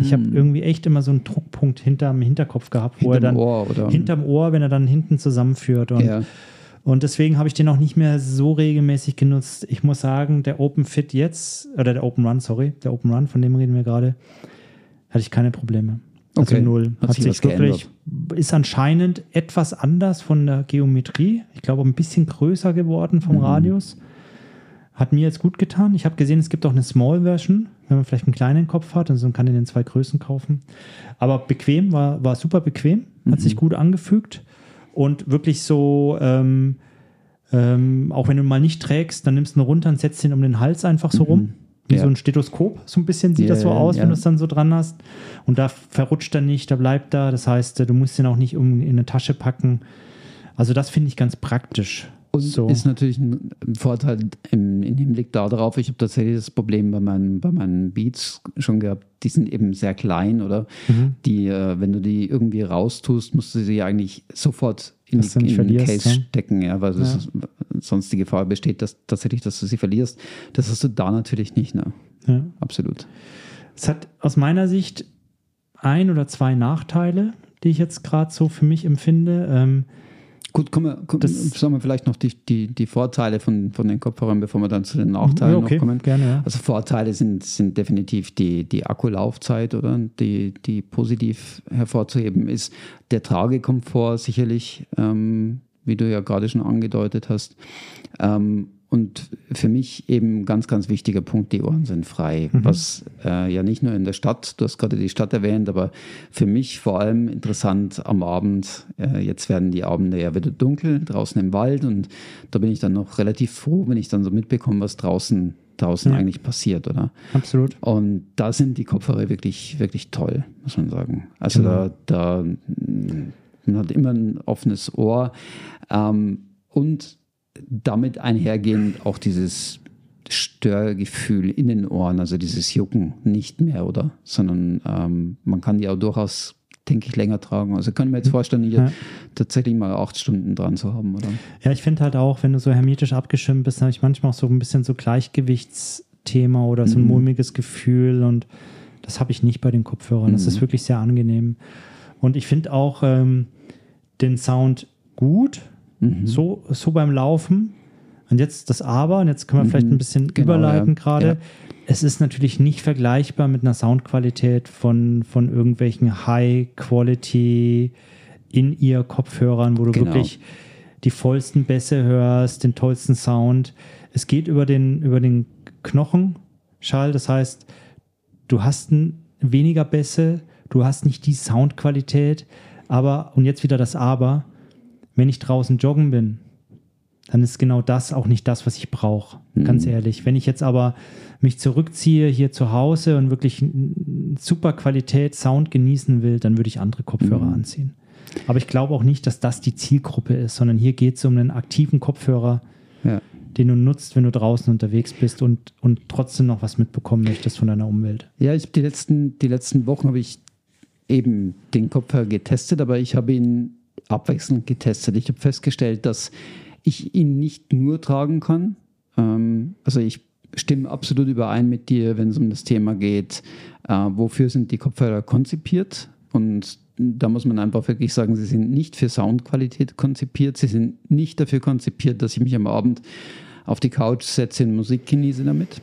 Ich habe mhm. irgendwie echt immer so einen Druckpunkt hinterm Hinterkopf gehabt, wo hinterm er dann Ohr, oder? hinterm Ohr, wenn er dann hinten zusammenführt. Und, ja. und deswegen habe ich den auch nicht mehr so regelmäßig genutzt. Ich muss sagen, der Open Fit jetzt, oder der Open Run, sorry, der Open Run, von dem reden wir gerade, hatte ich keine Probleme. Also okay. null. Hat, Hat sich, sich wirklich, ist anscheinend etwas anders von der Geometrie. Ich glaube, ein bisschen größer geworden vom mhm. Radius. Hat mir jetzt gut getan. Ich habe gesehen, es gibt auch eine Small Version, wenn man vielleicht einen kleinen Kopf hat, also man kann in den zwei Größen kaufen. Aber bequem, war, war super bequem, hat mhm. sich gut angefügt und wirklich so, ähm, ähm, auch wenn du mal nicht trägst, dann nimmst du ihn runter und setzt ihn um den Hals einfach so mhm. rum. Wie ja. so ein Stethoskop, so ein bisschen sieht yeah, das so aus, ja. wenn du es dann so dran hast. Und da verrutscht er nicht, da bleibt er. Das heißt, du musst ihn auch nicht um in eine Tasche packen. Also das finde ich ganz praktisch. Und so. ist natürlich ein Vorteil im, im Hinblick darauf, ich habe tatsächlich das Problem bei meinen, bei meinen Beats schon gehabt, die sind eben sehr klein, oder? Mhm. Die, äh, wenn du die irgendwie raustust, musst du sie eigentlich sofort in, die, in den Case ja? stecken, ja, weil ja. Ist, sonst die Gefahr besteht, dass tatsächlich, dass du sie verlierst. Das hast du da natürlich nicht, ne? Ja. Absolut. Es hat aus meiner Sicht ein oder zwei Nachteile, die ich jetzt gerade so für mich empfinde. Ähm, Gut, kommen wir, kommen, sagen wir vielleicht noch die, die, die Vorteile von, von den Kopfhörern, bevor wir dann zu den Nachteilen okay, noch kommen. Gerne, ja. Also Vorteile sind, sind definitiv die, die Akkulaufzeit oder die, die positiv hervorzuheben ist. Der Tragekomfort sicherlich, ähm, wie du ja gerade schon angedeutet hast. Ähm, und für mich eben ganz, ganz wichtiger Punkt, die Ohren sind frei. Mhm. Was äh, ja nicht nur in der Stadt, du hast gerade die Stadt erwähnt, aber für mich vor allem interessant am Abend. Äh, jetzt werden die Abende ja wieder dunkel, draußen im Wald. Und da bin ich dann noch relativ froh, wenn ich dann so mitbekomme, was draußen draußen ja. eigentlich passiert, oder? Absolut. Und da sind die Kopfhörer wirklich, wirklich toll, muss man sagen. Also genau. da, da man hat immer ein offenes Ohr. Ähm, und damit einhergehend auch dieses Störgefühl in den Ohren, also dieses Jucken nicht mehr, oder? Sondern ähm, man kann die auch durchaus, denke ich, länger tragen. Also kann ich mir jetzt mhm. vorstellen, hier ja. tatsächlich mal acht Stunden dran zu haben, oder? Ja, ich finde halt auch, wenn du so hermetisch abgeschirmt bist, habe ich manchmal auch so ein bisschen so Gleichgewichtsthema oder so ein mhm. mulmiges Gefühl und das habe ich nicht bei den Kopfhörern. Mhm. Das ist wirklich sehr angenehm. Und ich finde auch ähm, den Sound gut, Mhm. So, so beim Laufen. Und jetzt das Aber, und jetzt können wir mhm. vielleicht ein bisschen genau, überleiten ja. gerade. Ja. Es ist natürlich nicht vergleichbar mit einer Soundqualität von, von irgendwelchen High-Quality In-Ear-Kopfhörern, wo du genau. wirklich die vollsten Bässe hörst, den tollsten Sound. Es geht über den, über den Knochenschall, das heißt, du hast weniger Bässe, du hast nicht die Soundqualität, aber, und jetzt wieder das Aber, wenn ich draußen joggen bin, dann ist genau das auch nicht das, was ich brauche. Mhm. Ganz ehrlich. Wenn ich jetzt aber mich zurückziehe hier zu Hause und wirklich super Qualität Sound genießen will, dann würde ich andere Kopfhörer mhm. anziehen. Aber ich glaube auch nicht, dass das die Zielgruppe ist, sondern hier geht es um einen aktiven Kopfhörer, ja. den du nutzt, wenn du draußen unterwegs bist und, und trotzdem noch was mitbekommen möchtest von deiner Umwelt. Ja, ich die letzten, die letzten Wochen habe ich eben den Kopfhörer getestet, aber ich habe ihn abwechselnd getestet. Ich habe festgestellt, dass ich ihn nicht nur tragen kann. Ähm, also ich stimme absolut überein mit dir, wenn es um das Thema geht, äh, wofür sind die Kopfhörer konzipiert. Und da muss man einfach wirklich sagen, sie sind nicht für Soundqualität konzipiert. Sie sind nicht dafür konzipiert, dass ich mich am Abend auf die Couch setze und Musik genieße damit,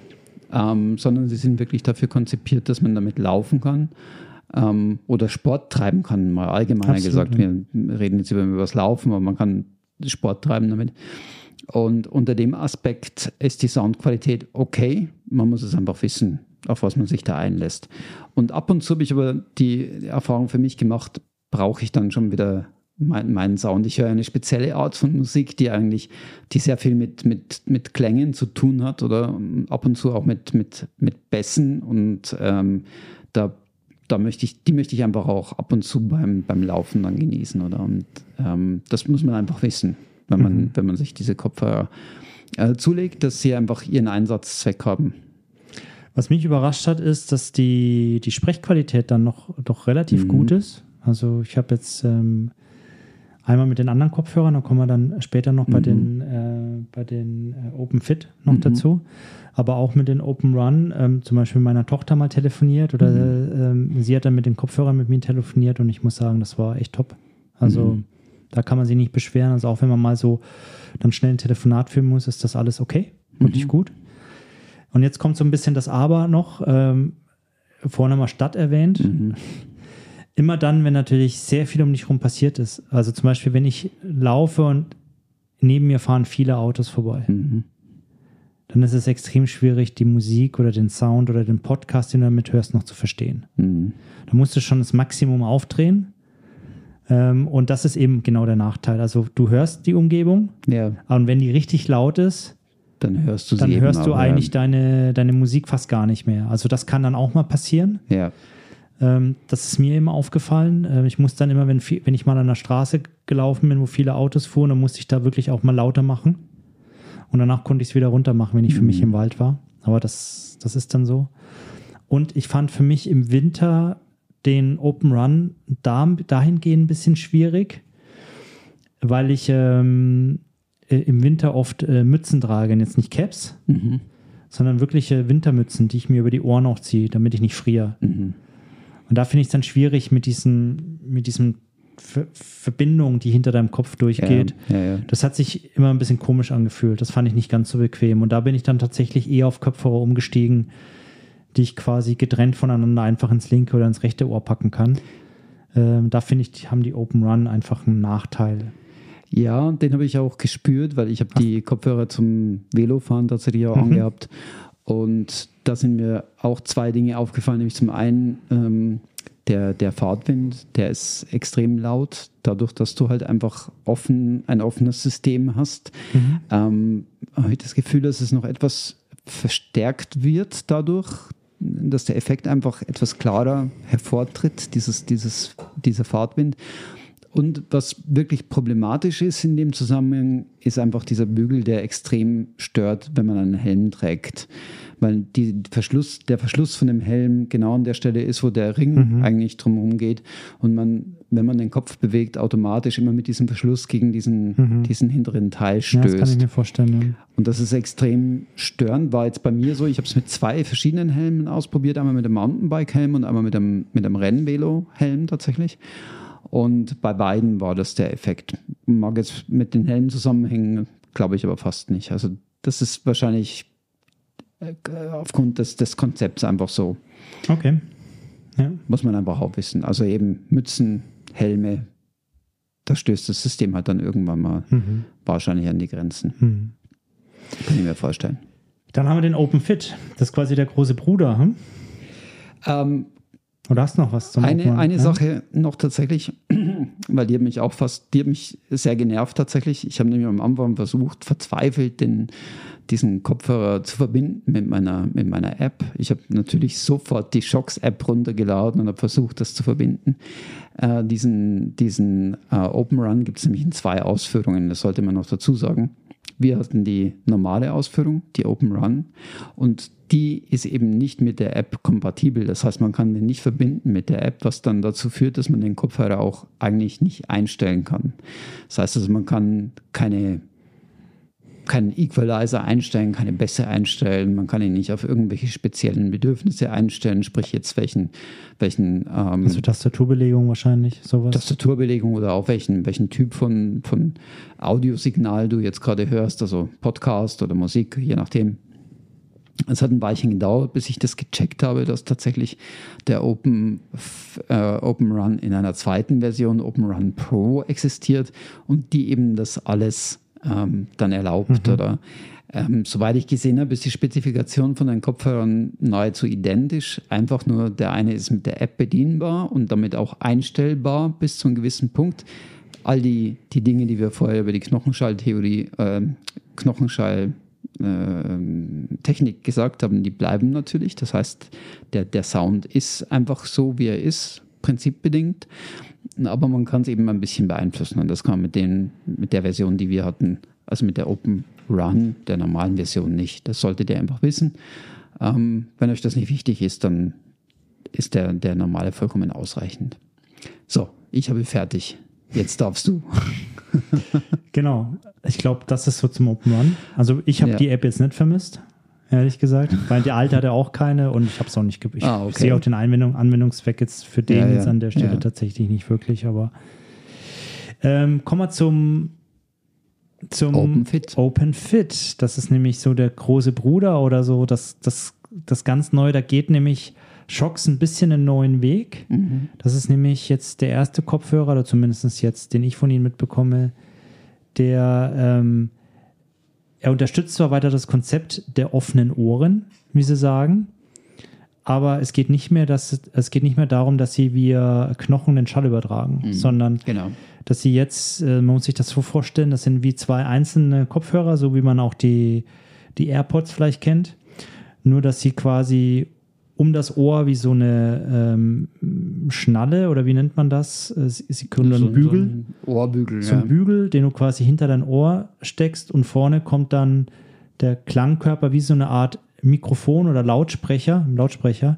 ähm, sondern sie sind wirklich dafür konzipiert, dass man damit laufen kann ähm, oder Sport treiben kann, mal allgemeiner Absolut, gesagt. Wir reden jetzt über, über das Laufen, aber man kann Sport treiben damit. Und unter dem Aspekt ist die Soundqualität okay. Man muss es einfach wissen, auf was man sich da einlässt. Und ab und zu habe ich aber die Erfahrung für mich gemacht, brauche ich dann schon wieder meinen mein Sound. Ich höre eine spezielle Art von Musik, die eigentlich, die sehr viel mit, mit, mit Klängen zu tun hat oder ab und zu auch mit, mit, mit Bässen. Und ähm, da da möchte ich, die möchte ich einfach auch ab und zu beim, beim Laufen dann genießen, oder? Und ähm, das muss man einfach wissen, wenn man, mhm. wenn man sich diese Kopfhörer äh, zulegt, dass sie einfach ihren Einsatzzweck haben. Was mich überrascht hat, ist, dass die, die Sprechqualität dann noch doch relativ mhm. gut ist. Also ich habe jetzt ähm, einmal mit den anderen Kopfhörern, da kommen wir dann später noch mhm. bei den, äh, bei den äh, Open Fit noch mhm. dazu aber auch mit den Open Run, ähm, zum Beispiel mit meiner Tochter mal telefoniert oder mhm. ähm, sie hat dann mit den Kopfhörern mit mir telefoniert und ich muss sagen, das war echt top. Also mhm. da kann man sich nicht beschweren. Also auch wenn man mal so dann schnell ein Telefonat führen muss, ist das alles okay, wirklich mhm. gut. Und jetzt kommt so ein bisschen das Aber noch, ähm, vorne mal Stadt erwähnt. Mhm. Immer dann, wenn natürlich sehr viel um dich herum passiert ist. Also zum Beispiel, wenn ich laufe und neben mir fahren viele Autos vorbei. Mhm dann ist es extrem schwierig, die Musik oder den Sound oder den Podcast, den du damit hörst, noch zu verstehen. Mhm. Da musst du schon das Maximum aufdrehen. Ähm, und das ist eben genau der Nachteil. Also du hörst die Umgebung, ja. und wenn die richtig laut ist, dann hörst du Dann hörst du eigentlich deine, deine Musik fast gar nicht mehr. Also das kann dann auch mal passieren. Ja. Ähm, das ist mir immer aufgefallen. Ähm, ich muss dann immer, wenn, wenn ich mal an der Straße gelaufen bin, wo viele Autos fuhren, dann musste ich da wirklich auch mal lauter machen. Und danach konnte ich es wieder runter machen, wenn ich für mich mhm. im Wald war. Aber das, das ist dann so. Und ich fand für mich im Winter den Open Run da, dahingehend ein bisschen schwierig, weil ich ähm, äh, im Winter oft äh, Mützen trage, jetzt nicht Caps, mhm. sondern wirkliche Wintermützen, die ich mir über die Ohren auch ziehe, damit ich nicht friere. Mhm. Und da finde ich es dann schwierig mit, diesen, mit diesem Ver Verbindung, die hinter deinem Kopf durchgeht. Ja, ja, ja. Das hat sich immer ein bisschen komisch angefühlt. Das fand ich nicht ganz so bequem. Und da bin ich dann tatsächlich eher auf Kopfhörer umgestiegen, die ich quasi getrennt voneinander einfach ins linke oder ins rechte Ohr packen kann. Ähm, da finde ich, haben die Open Run einfach einen Nachteil. Ja, den habe ich auch gespürt, weil ich habe die Kopfhörer zum Velofahren tatsächlich auch Mhm. angehabt. Und da sind mir auch zwei Dinge aufgefallen. Nämlich zum einen ähm, der, der Fahrtwind, der ist extrem laut, dadurch, dass du halt einfach offen, ein offenes System hast. Ähm, habe ich das Gefühl, dass es noch etwas verstärkt wird dadurch, dass der Effekt einfach etwas klarer hervortritt, dieses, dieses, dieser Fahrtwind. Und was wirklich problematisch ist in dem Zusammenhang, ist einfach dieser Bügel, der extrem stört, wenn man einen Helm trägt. Weil die Verschluss, der Verschluss von dem Helm genau an der Stelle ist, wo der Ring eigentlich drumherum geht. Und man, wenn man den Kopf bewegt, automatisch immer mit diesem Verschluss gegen diesen, diesen hinteren Teil Ja, stößt. das kann ich mir vorstellen. Und das ist extrem störend. War jetzt bei mir so, ich habe es mit zwei verschiedenen Helmen ausprobiert. Einmal mit einem Mountainbike-Helm und einmal mit einem, mit einem Rennvelo-Helm tatsächlich. Und bei beiden war das der Effekt. Mag jetzt mit den Helmen zusammenhängen, glaube ich aber fast nicht. Also das ist wahrscheinlich aufgrund des, des Konzepts einfach so. Okay. Ja. Muss man einfach auch wissen. Also eben Mützen, Helme, da stößt das System halt dann irgendwann mal Mhm. wahrscheinlich an die Grenzen. Mhm. Kann ich mir vorstellen. Dann haben wir den Open Fit. Das ist quasi der große Bruder. Hm? Ähm, Oder hast du noch was zum Eine, Open eine Ja? Sache noch tatsächlich, weil die hat mich auch fast, die hat mich sehr genervt tatsächlich. Ich habe nämlich am Anfang versucht, verzweifelt den, diesen Kopfhörer zu verbinden mit meiner, mit meiner App. Ich habe natürlich sofort die Shocks-App runtergeladen und habe versucht, das zu verbinden. Äh, diesen diesen äh, Open Run gibt es nämlich in zwei Ausführungen, das sollte man noch dazu sagen. Wir hatten die normale Ausführung, die Open Run, und die ist eben nicht mit der App kompatibel. Das heißt, man kann den nicht verbinden mit der App, was dann dazu führt, dass man den Kopfhörer auch eigentlich nicht einstellen kann. Das heißt also, man kann keine keinen Equalizer einstellen, keine Bässe einstellen, man kann ihn nicht auf irgendwelche speziellen Bedürfnisse einstellen, sprich jetzt welchen, welchen ähm, Also Tastaturbelegung wahrscheinlich, sowas. Tastaturbelegung oder auch welchen, welchen Typ von, von Audiosignal du jetzt gerade hörst, also Podcast oder Musik, je nachdem. Es hat ein Weilchen gedauert, bis ich das gecheckt habe, dass tatsächlich der Open, äh, Open Run in einer zweiten Version, Open Run Pro, existiert und die eben das alles ähm, dann erlaubt. Oder ähm, soweit ich gesehen habe, ist die Spezifikation von den Kopfhörern nahezu identisch. Einfach nur der eine ist mit der App bedienbar und damit auch einstellbar bis zu einem gewissen Punkt. All die, die Dinge, die wir vorher über die Knochenschalltheorie, ähm, Knochenschall ähm, Technik gesagt haben, die bleiben natürlich. Das heißt, der, der Sound ist einfach so, wie er ist, prinzipbedingt. Aber man kann es eben ein bisschen beeinflussen. Und das kann man mit, den, mit der Version, die wir hatten, also mit der Open Run, der normalen Version nicht. Das solltet ihr einfach wissen. Ähm, wenn euch das nicht wichtig ist, dann ist der, der normale vollkommen ausreichend. So, ich habe fertig. Jetzt darfst du. Genau. Ich glaube, das ist so zum Open Run. Also ich habe Ja. die App jetzt nicht vermisst, ehrlich gesagt, weil die alte hatte auch keine und ich habe es auch nicht. Ich Ah, okay. sehe auch den Anwendung, Anwendungszweck jetzt für den Ja, ja. jetzt an der Stelle Ja. tatsächlich nicht wirklich, aber ähm, kommen wir zum zum Open Fit. Open Fit. Das ist nämlich so der große Bruder oder so, das, das, das ganz neu. Da geht nämlich Shocks ein bisschen einen neuen Weg. Mhm. Das ist nämlich jetzt der erste Kopfhörer, oder zumindest jetzt, den ich von Ihnen mitbekomme, der ähm, er unterstützt zwar weiter das Konzept der offenen Ohren, wie Sie sagen, aber es geht nicht mehr, dass, es geht nicht mehr darum, dass Sie via Knochen den Schall übertragen, sondern Genau. dass sie jetzt, äh, man muss sich das so vorstellen, das sind wie zwei einzelne Kopfhörer, so wie man auch die, die AirPods vielleicht kennt. Nur, dass sie quasi um das Ohr wie so eine ähm, Schnalle oder wie nennt man das? Äh, Sie, können einen Bügel, So ein Ohrbügel, so ja. ein Bügel, den du quasi hinter dein Ohr steckst und vorne kommt dann der Klangkörper wie so eine Art Mikrofon oder Lautsprecher, Lautsprecher,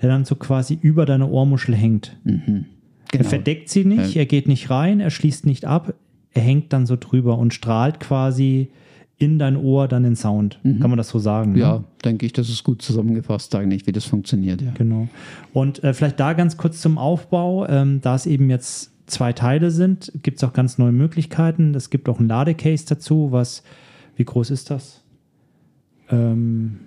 der dann so quasi über deine Ohrmuschel hängt. Er Genau. verdeckt sie nicht, er geht nicht rein, er schließt nicht ab, er hängt dann so drüber und strahlt quasi in dein Ohr dann den Sound. Kann man das so sagen? Ne? Ja, denke ich, das ist gut zusammengefasst eigentlich, wie das funktioniert, ja. Genau. Und äh, vielleicht da ganz kurz zum Aufbau, ähm, da es eben jetzt zwei Teile sind, gibt es auch ganz neue Möglichkeiten. Es gibt auch ein Ladecase dazu, was, wie groß ist das? Ähm,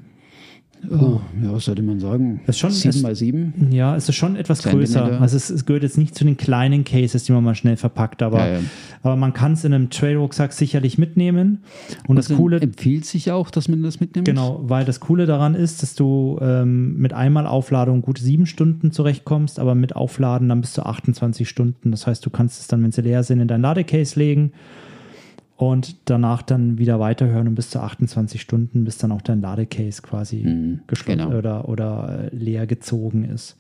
Oh, ja, was sollte man sagen? Das ist schon- 7 es- mal 7 ja, es ist schon etwas Zentimeter. größer. Also es, es gehört jetzt nicht zu den kleinen Cases, die man mal schnell verpackt, aber, Ja, ja. aber man kann es in einem Trailrucksack sicherlich mitnehmen. Und das Coole, empfiehlt sich auch, dass man das mitnimmt. Genau, weil das Coole daran ist, dass du ähm, mit einmal Aufladung gut sieben Stunden zurechtkommst, aber mit Aufladen dann bis zu 28 Stunden. Das heißt, du kannst es dann, wenn sie leer sind, in dein Ladecase legen und danach dann wieder weiterhören und bis zu 28 Stunden, bis dann auch dein Ladecase quasi Mhm, geschlossen genau. oder, oder äh, leer gezogen ist.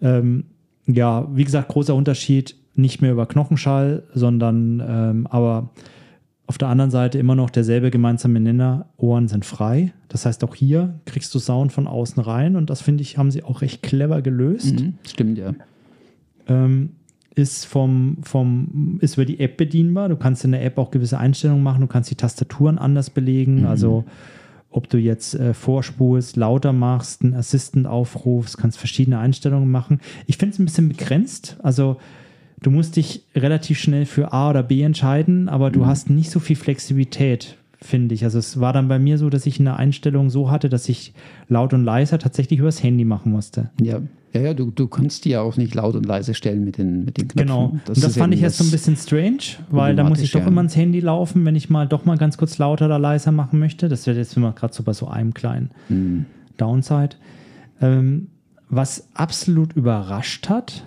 Ähm, ja, wie gesagt, großer Unterschied, nicht mehr über Knochenschall, sondern ähm, aber auf der anderen Seite immer noch derselbe gemeinsame Nenner, Ohren sind frei. Das heißt, auch hier kriegst du Sound von außen rein und das finde ich, haben sie auch recht clever gelöst. Mhm, stimmt, ja. Ähm, ist vom, vom, ist über die App bedienbar. Du kannst in der App auch gewisse Einstellungen machen. Du kannst die Tastaturen anders belegen. Also ob du jetzt äh, vorspulst, lauter machst, einen Assistant aufrufst, kannst verschiedene Einstellungen machen. Ich finde es ein bisschen begrenzt. Also du musst dich relativ schnell für A oder B entscheiden, aber du hast nicht so viel Flexibilität, finde ich. Also es war dann bei mir so, dass ich eine Einstellung so hatte, dass ich laut und leiser tatsächlich übers Handy machen musste. Ja, ja, ja du, du kannst die ja auch nicht laut und leise stellen mit den, mit den Knöpfen. Genau. und das fand ich erst so ein das- bisschen strange, weil da muss ich doch ja. immer ans Handy laufen, wenn ich mal doch mal ganz kurz lauter oder leiser machen möchte. Das wäre jetzt immer gerade so bei so einem kleinen Mhm. Downside. Ähm, was absolut überrascht hat,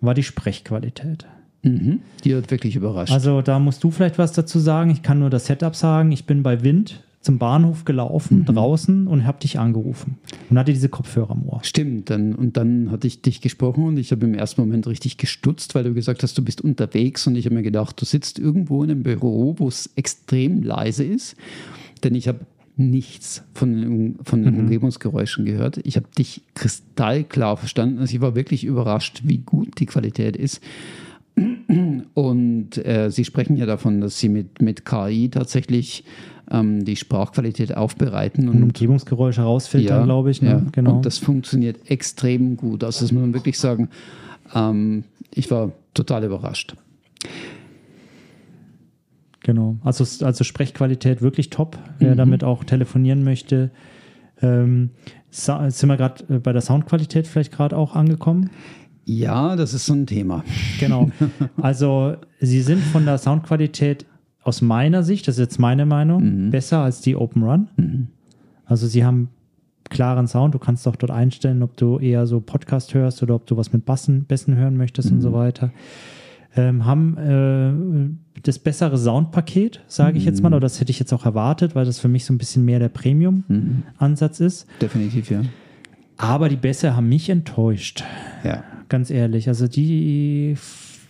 war die Sprechqualität. Mhm. Die hat wirklich überrascht. Also da musst du vielleicht was dazu sagen. Ich kann nur das Setup sagen. Ich bin bei Wind zum Bahnhof gelaufen, draußen und habe dich angerufen und hatte diese Kopfhörer am Ohr. Stimmt, dann, und dann hatte ich dich gesprochen und ich habe im ersten Moment richtig gestutzt, weil du gesagt hast, du bist unterwegs und ich habe mir gedacht, du sitzt irgendwo in einem Büro, wo es extrem leise ist, denn ich habe nichts von, den- von den Umgebungsgeräuschen gehört. Ich habe dich kristallklar verstanden. Also ich war wirklich überrascht, wie gut die Qualität ist. Und äh, Sie sprechen ja davon, dass Sie mit, mit KI tatsächlich ähm, die Sprachqualität aufbereiten Und Umgebungsgeräusche rausfiltern, glaube ich. Ne? ja, Genau. Und das funktioniert extrem gut. Also das muss man wirklich sagen. Ähm, ich war total überrascht. Genau. Also, also Sprechqualität wirklich top. Wer damit auch telefonieren möchte. Ähm, sind wir gerade bei der Soundqualität vielleicht gerade auch angekommen. Ja, das ist so ein Thema. Genau. Also sie sind von der Soundqualität aus meiner Sicht, das ist jetzt meine Meinung, besser als die Open Run. Also sie haben klaren Sound. Du kannst auch dort einstellen, ob du eher so Podcast hörst oder ob du was mit Bassen, Bässen hören möchtest und so weiter. Ähm, haben äh, das bessere Soundpaket, sage ich jetzt mal, oder das hätte ich jetzt auch erwartet, weil das für mich so ein bisschen mehr der Premium-Ansatz ist. Definitiv, ja. Aber die Bässe haben mich enttäuscht, Ja. ganz ehrlich. Also die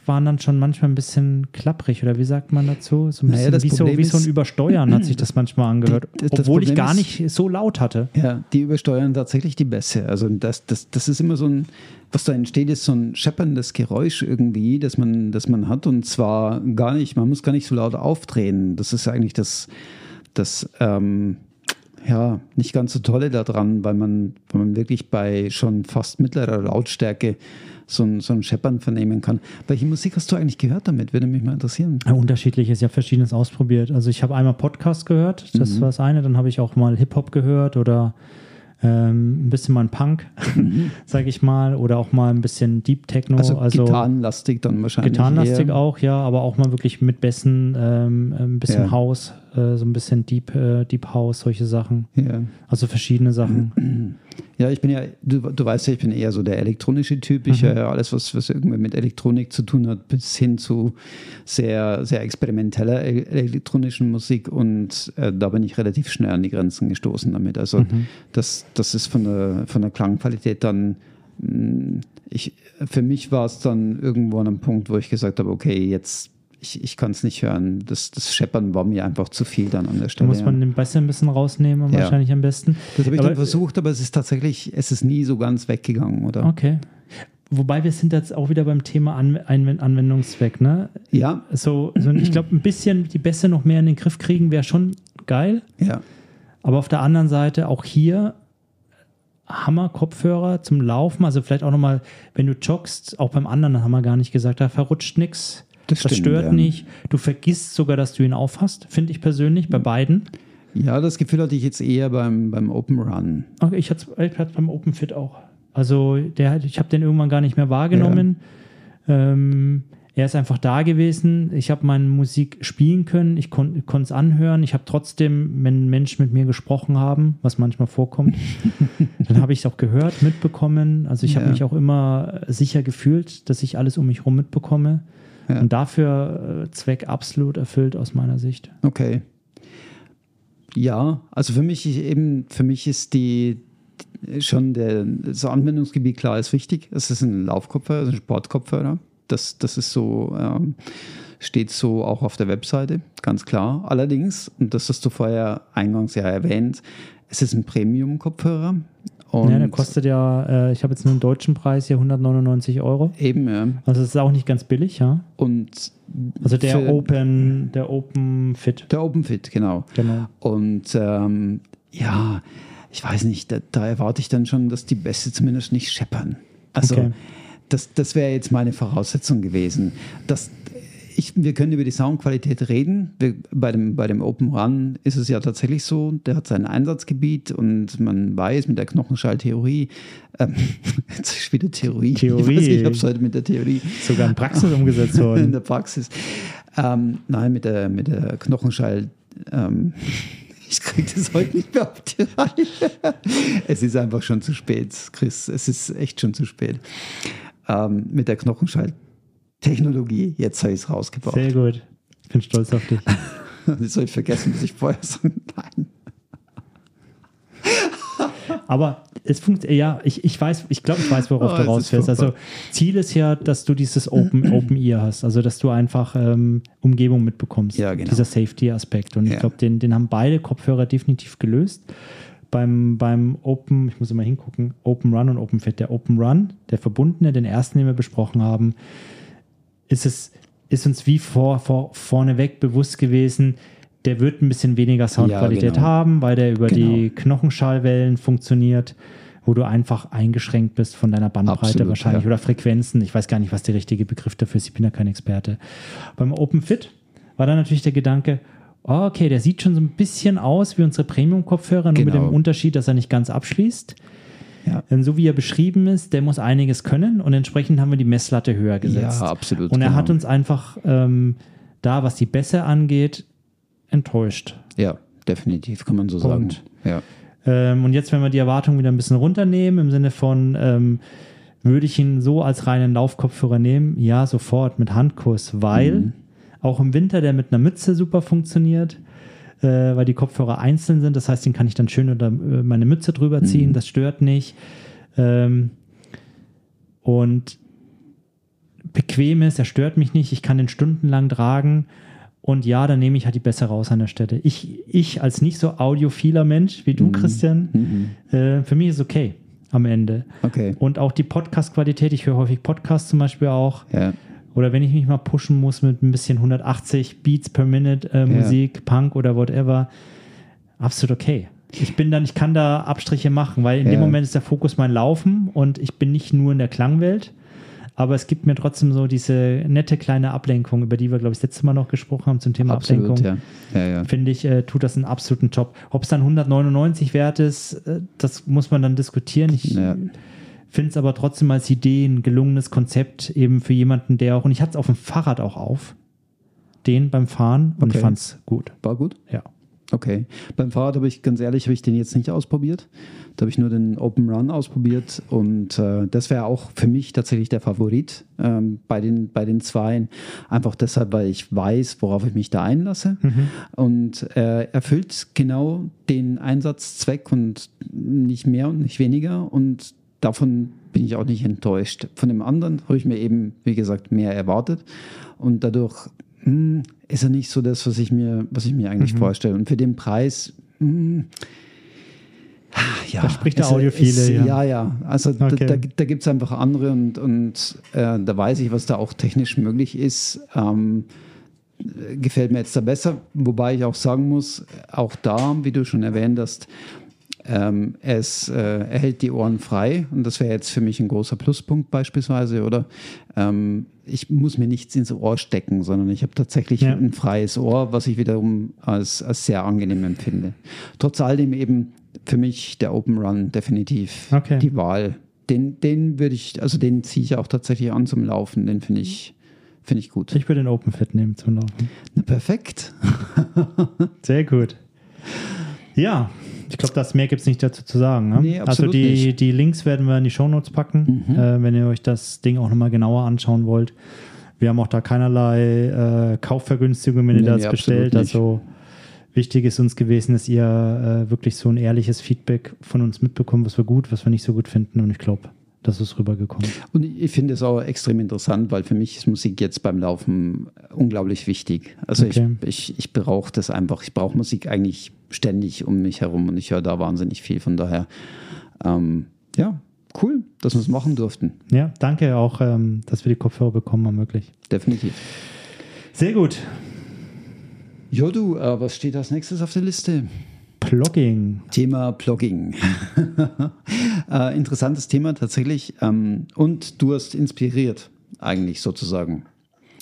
waren dann schon manchmal ein bisschen klapprig oder wie sagt man dazu? So ein Naja, bisschen das wie, so, wie so ein Übersteuern hat sich das manchmal angehört, Die- das obwohl ich Problem gar nicht so laut hatte. Ja, die übersteuern tatsächlich die Bässe. Also das, das, das ist immer so ein, was da entsteht, ist so ein schepperndes Geräusch irgendwie, das man, das man hat. Und zwar gar nicht, man muss gar nicht so laut aufdrehen. Das ist eigentlich das, das ähm, ja, nicht ganz so tolle daran, weil man, weil man wirklich bei schon fast mittlerer Lautstärke so ein, so ein Scheppern vernehmen kann. Welche Musik hast du eigentlich gehört damit? Würde mich mal interessieren. Ja, unterschiedliches, ja verschiedenes ausprobiert. Also ich habe einmal Podcast gehört, Mhm. das war das eine, dann habe ich auch mal Hip-Hop gehört oder ähm, ein bisschen mal ein Punk, sage ich mal, oder auch mal ein bisschen Deep Techno. Mhm. Also, also gitarrenlastig dann wahrscheinlich. Gitarrenlastig eher. auch, ja, aber auch mal wirklich mit Bässen, ähm, ein bisschen Ja. House, äh, so ein bisschen Deep, äh, Deep House, solche Sachen. Ja. Also verschiedene Sachen. Ja, ich bin ja, du, du weißt ja, ich bin eher so der elektronische Typ. Ich höre ja alles, was, was irgendwie mit Elektronik zu tun hat, bis hin zu sehr, sehr experimenteller el- elektronischen Musik. Und äh, da bin ich relativ schnell an die Grenzen gestoßen damit. Also das, das ist von der, von der Klangqualität dann, mh, ich, für mich war es dann irgendwo an einem Punkt, wo ich gesagt habe, okay, jetzt, ich, ich kann es nicht hören. Das, das Scheppern war mir einfach zu viel dann an der Da Stelle. muss man den Bässe ein bisschen rausnehmen, Ja. wahrscheinlich am besten. das habe ich Aber- dann versucht, aber es ist tatsächlich, es ist nie so ganz weggegangen, oder? Okay. Wobei wir sind jetzt auch wieder beim Thema An Anw- Anwendungszweck, ne? Ja, So, so ich glaube, ein bisschen die Bässe noch mehr in den Griff kriegen, wäre schon geil. ja. Aber auf der anderen Seite auch hier Hammer-Kopfhörer zum Laufen. Also vielleicht auch nochmal, wenn du joggst, auch beim anderen, haben wir gar nicht gesagt, da verrutscht nichts. Das, das stimmt, stört ja. nicht. Du vergisst sogar, dass du ihn aufhast, finde ich persönlich, bei beiden. Ja, das Gefühl hatte ich jetzt eher beim, beim Open Run. Okay, ich hatte es beim Open Fit auch. Also der, ich habe den irgendwann gar nicht mehr wahrgenommen. Ja. Ähm, er ist einfach da gewesen. Ich habe meine Musik spielen können. Ich konnte es anhören. Ich habe trotzdem, wenn Menschen mit mir gesprochen haben, was manchmal vorkommt, dann habe ich es auch gehört, mitbekommen. Also ich ja. habe mich auch immer sicher gefühlt, dass ich alles um mich herum mitbekomme. Ja. Und dafür äh, Zweck absolut erfüllt aus meiner Sicht. Okay. Ja, also für mich eben, für mich ist die schon der, das Anwendungsgebiet klar ist wichtig. Es ist ein Laufkopfhörer, ein Sportkopfhörer. Das, das ist so, ähm, steht so auch auf der Webseite, ganz klar. Allerdings, und das hast du vorher eingangs ja erwähnt, es ist ein Premium-Kopfhörer. Ja, der kostet ja, äh, ich habe jetzt nur einen deutschen Preis hier 199 Euro. Eben, ja. Also das ist auch nicht ganz billig, ja. Und also der Open, der Open Fit. Der Open Fit, genau. Genau. Und ähm, ja, ich weiß nicht, da, da, erwarte ich dann schon, dass die Bässe zumindest nicht scheppern. Also okay das, das wäre jetzt meine Voraussetzung gewesen. Das, ich, wir können über die Soundqualität reden. Wir, bei, dem, bei dem Open Run ist es ja tatsächlich so, der hat sein Einsatzgebiet und man weiß mit der Knochenschalltheorie, ähm, jetzt ist wieder Theorie, Theorie. Ich, weiß, es heute mit der Theorie. Sogar in Praxis umgesetzt worden. In der Praxis. Ähm, nein, mit der, mit der Knochenschall. Ähm, ich kriege das heute nicht mehr auf die Reihe. es ist einfach schon zu spät, Chris. Es ist echt schon zu spät ähm, mit der Knochenschalttechnologie. Jetzt habe ich es rausgebracht. Sehr gut. Ich bin stolz auf dich. das soll ich vergessen, was ich vorher sage. Nein. Aber es funktioniert, ja, ich, ich weiß, ich glaube, ich weiß, worauf oh, du rausfährst. Also Ziel ist ja, dass du dieses Open, Open Ear hast, also dass du einfach ähm, Umgebung mitbekommst. Ja, genau. Dieser Safety-Aspekt. Und ja. ich glaube, den, den haben beide Kopfhörer definitiv gelöst beim, beim Open, ich muss immer hingucken, Open Run und Open Fit. Der Open Run, der verbundene, den ersten, den wir besprochen haben, ist es, ist uns wie vor, vor, vorneweg bewusst gewesen, der wird ein bisschen weniger Soundqualität ja, genau. haben, weil der über genau. die Knochenschallwellen funktioniert, wo du einfach eingeschränkt bist von deiner Bandbreite Absolut, wahrscheinlich ja. oder Frequenzen. Ich weiß gar nicht, was der richtige Begriff dafür ist. Ich bin ja kein Experte. Beim Open Fit war dann natürlich der Gedanke, oh, okay, der sieht schon so ein bisschen aus wie unsere Premium-Kopfhörer, nur genau. mit dem genau. Unterschied, dass er nicht ganz abschließt. Ja. Denn so wie er beschrieben ist, der muss einiges können und entsprechend haben wir die Messlatte höher gesetzt. Ja, absolut. Und er genau. hat uns einfach ähm, da, was die Bässe angeht, enttäuscht. Ja, definitiv, kann man so sagen. Ja. Ähm, und jetzt, wenn wir die Erwartungen wieder ein bisschen runternehmen, im Sinne von, ähm, würde ich ihn so als reinen Laufkopfhörer nehmen? Ja, sofort mit Handkuss, weil mhm. Auch im Winter, der mit einer Mütze super funktioniert, äh, weil die Kopfhörer einzeln sind. Das heißt, den kann ich dann schön unter äh, meine Mütze drüber ziehen. Mhm. Das stört nicht. Ähm, und bequem ist, er stört mich nicht. Ich kann den stundenlang tragen. Und ja, dann nehme ich halt die besser raus an der Stelle. Ich, ich als nicht so audiophiler Mensch wie du, mhm. Christian, mhm. Äh, für mich ist okay am Ende. Okay. Und auch die Podcast-Qualität, ich höre häufig Podcasts zum Beispiel auch. Ja. Oder wenn ich mich mal pushen muss mit ein bisschen 180 Beats per Minute äh, Musik, ja. Punk oder whatever, absolut okay. Ich bin dann, ich kann da Abstriche machen, weil in ja. dem Moment ist der Fokus mein Laufen und ich bin nicht nur in der Klangwelt. Aber es gibt mir trotzdem so diese nette kleine Ablenkung, über die wir, glaube ich, das letzte Mal noch gesprochen haben zum Thema Absolut, Ablenkung. Ja. Ja, ja. Finde ich, äh, tut das einen absoluten Job. Ob es dann 199 wert ist, äh, das muss man dann diskutieren. Ich, finde es aber trotzdem als Idee ein gelungenes Konzept eben für jemanden, der auch, und ich hatte es auf dem Fahrrad auch auf, den beim Fahren und okay. ich fand es gut. War gut? Ja. Okay. Beim Fahrrad habe ich ganz ehrlich, habe ich den jetzt nicht ausprobiert. Da habe ich nur den Open Run ausprobiert und äh, das wäre auch für mich tatsächlich der Favorit ähm, bei, den, bei den Zweien. Einfach deshalb, weil ich weiß, worauf ich mich da einlasse. Mhm. Und äh, erfüllt genau den Einsatzzweck und nicht mehr und nicht weniger. Und davon bin ich auch nicht enttäuscht. Von dem anderen habe ich mir eben, wie gesagt, mehr erwartet. Und dadurch mh, hm, ist er nicht so das, was ich mir, was ich mir eigentlich mhm. vorstelle. Und für den Preis, mh, hm, ja, da spricht der Audiophile. Ja. ja, ja. Also okay. da, da, da gibt es einfach andere und, und äh, da weiß ich, was da auch technisch möglich ist. Ähm, gefällt mir jetzt da besser. Wobei ich auch sagen muss, auch da, wie du schon erwähnt hast, Ähm, es äh, erhält die Ohren frei und das wäre jetzt für mich ein großer Pluspunkt beispielsweise, oder? Ähm, ich muss mir nichts ins Ohr stecken, sondern ich habe tatsächlich ja. ein freies Ohr, was ich wiederum als, als sehr angenehm empfinde. Trotz alledem eben für mich der Open Run definitiv okay. die Wahl. Den, den würde ich, also den ziehe ich auch tatsächlich an zum Laufen, den finde ich, finde ich gut. Ich würde den Open Fit nehmen zum Laufen. Na, perfekt. Sehr gut. Ja, ich glaube, das mehr gibt es nicht dazu zu sagen. Ne? Nee, also die, nicht. die Links werden wir in die Shownotes packen, mhm. äh, wenn ihr euch das Ding auch nochmal genauer anschauen wollt. Wir haben auch da keinerlei äh, Kaufvergünstigung, wenn ihr nee, das nee, bestellt. Also wichtig ist uns gewesen, dass ihr äh, wirklich so ein ehrliches Feedback von uns mitbekommt, was wir gut, was wir nicht so gut finden. Und ich glaube, das ist rübergekommen. Und ich finde es auch extrem interessant, weil für mich ist Musik jetzt beim Laufen unglaublich wichtig. Also okay. ich, ich, ich brauche das einfach. Ich brauche Musik eigentlich ständig um mich herum und ich höre da wahnsinnig viel. Von daher, ähm, ja, cool, dass wir es machen durften. Ja, danke auch, ähm, dass wir die Kopfhörer bekommen haben, wirklich. Definitiv. Sehr gut. Jo, du, äh, was steht als nächstes auf der Liste? Blogging. Thema Blogging. äh, interessantes Thema tatsächlich. Ähm, und du hast inspiriert, eigentlich sozusagen.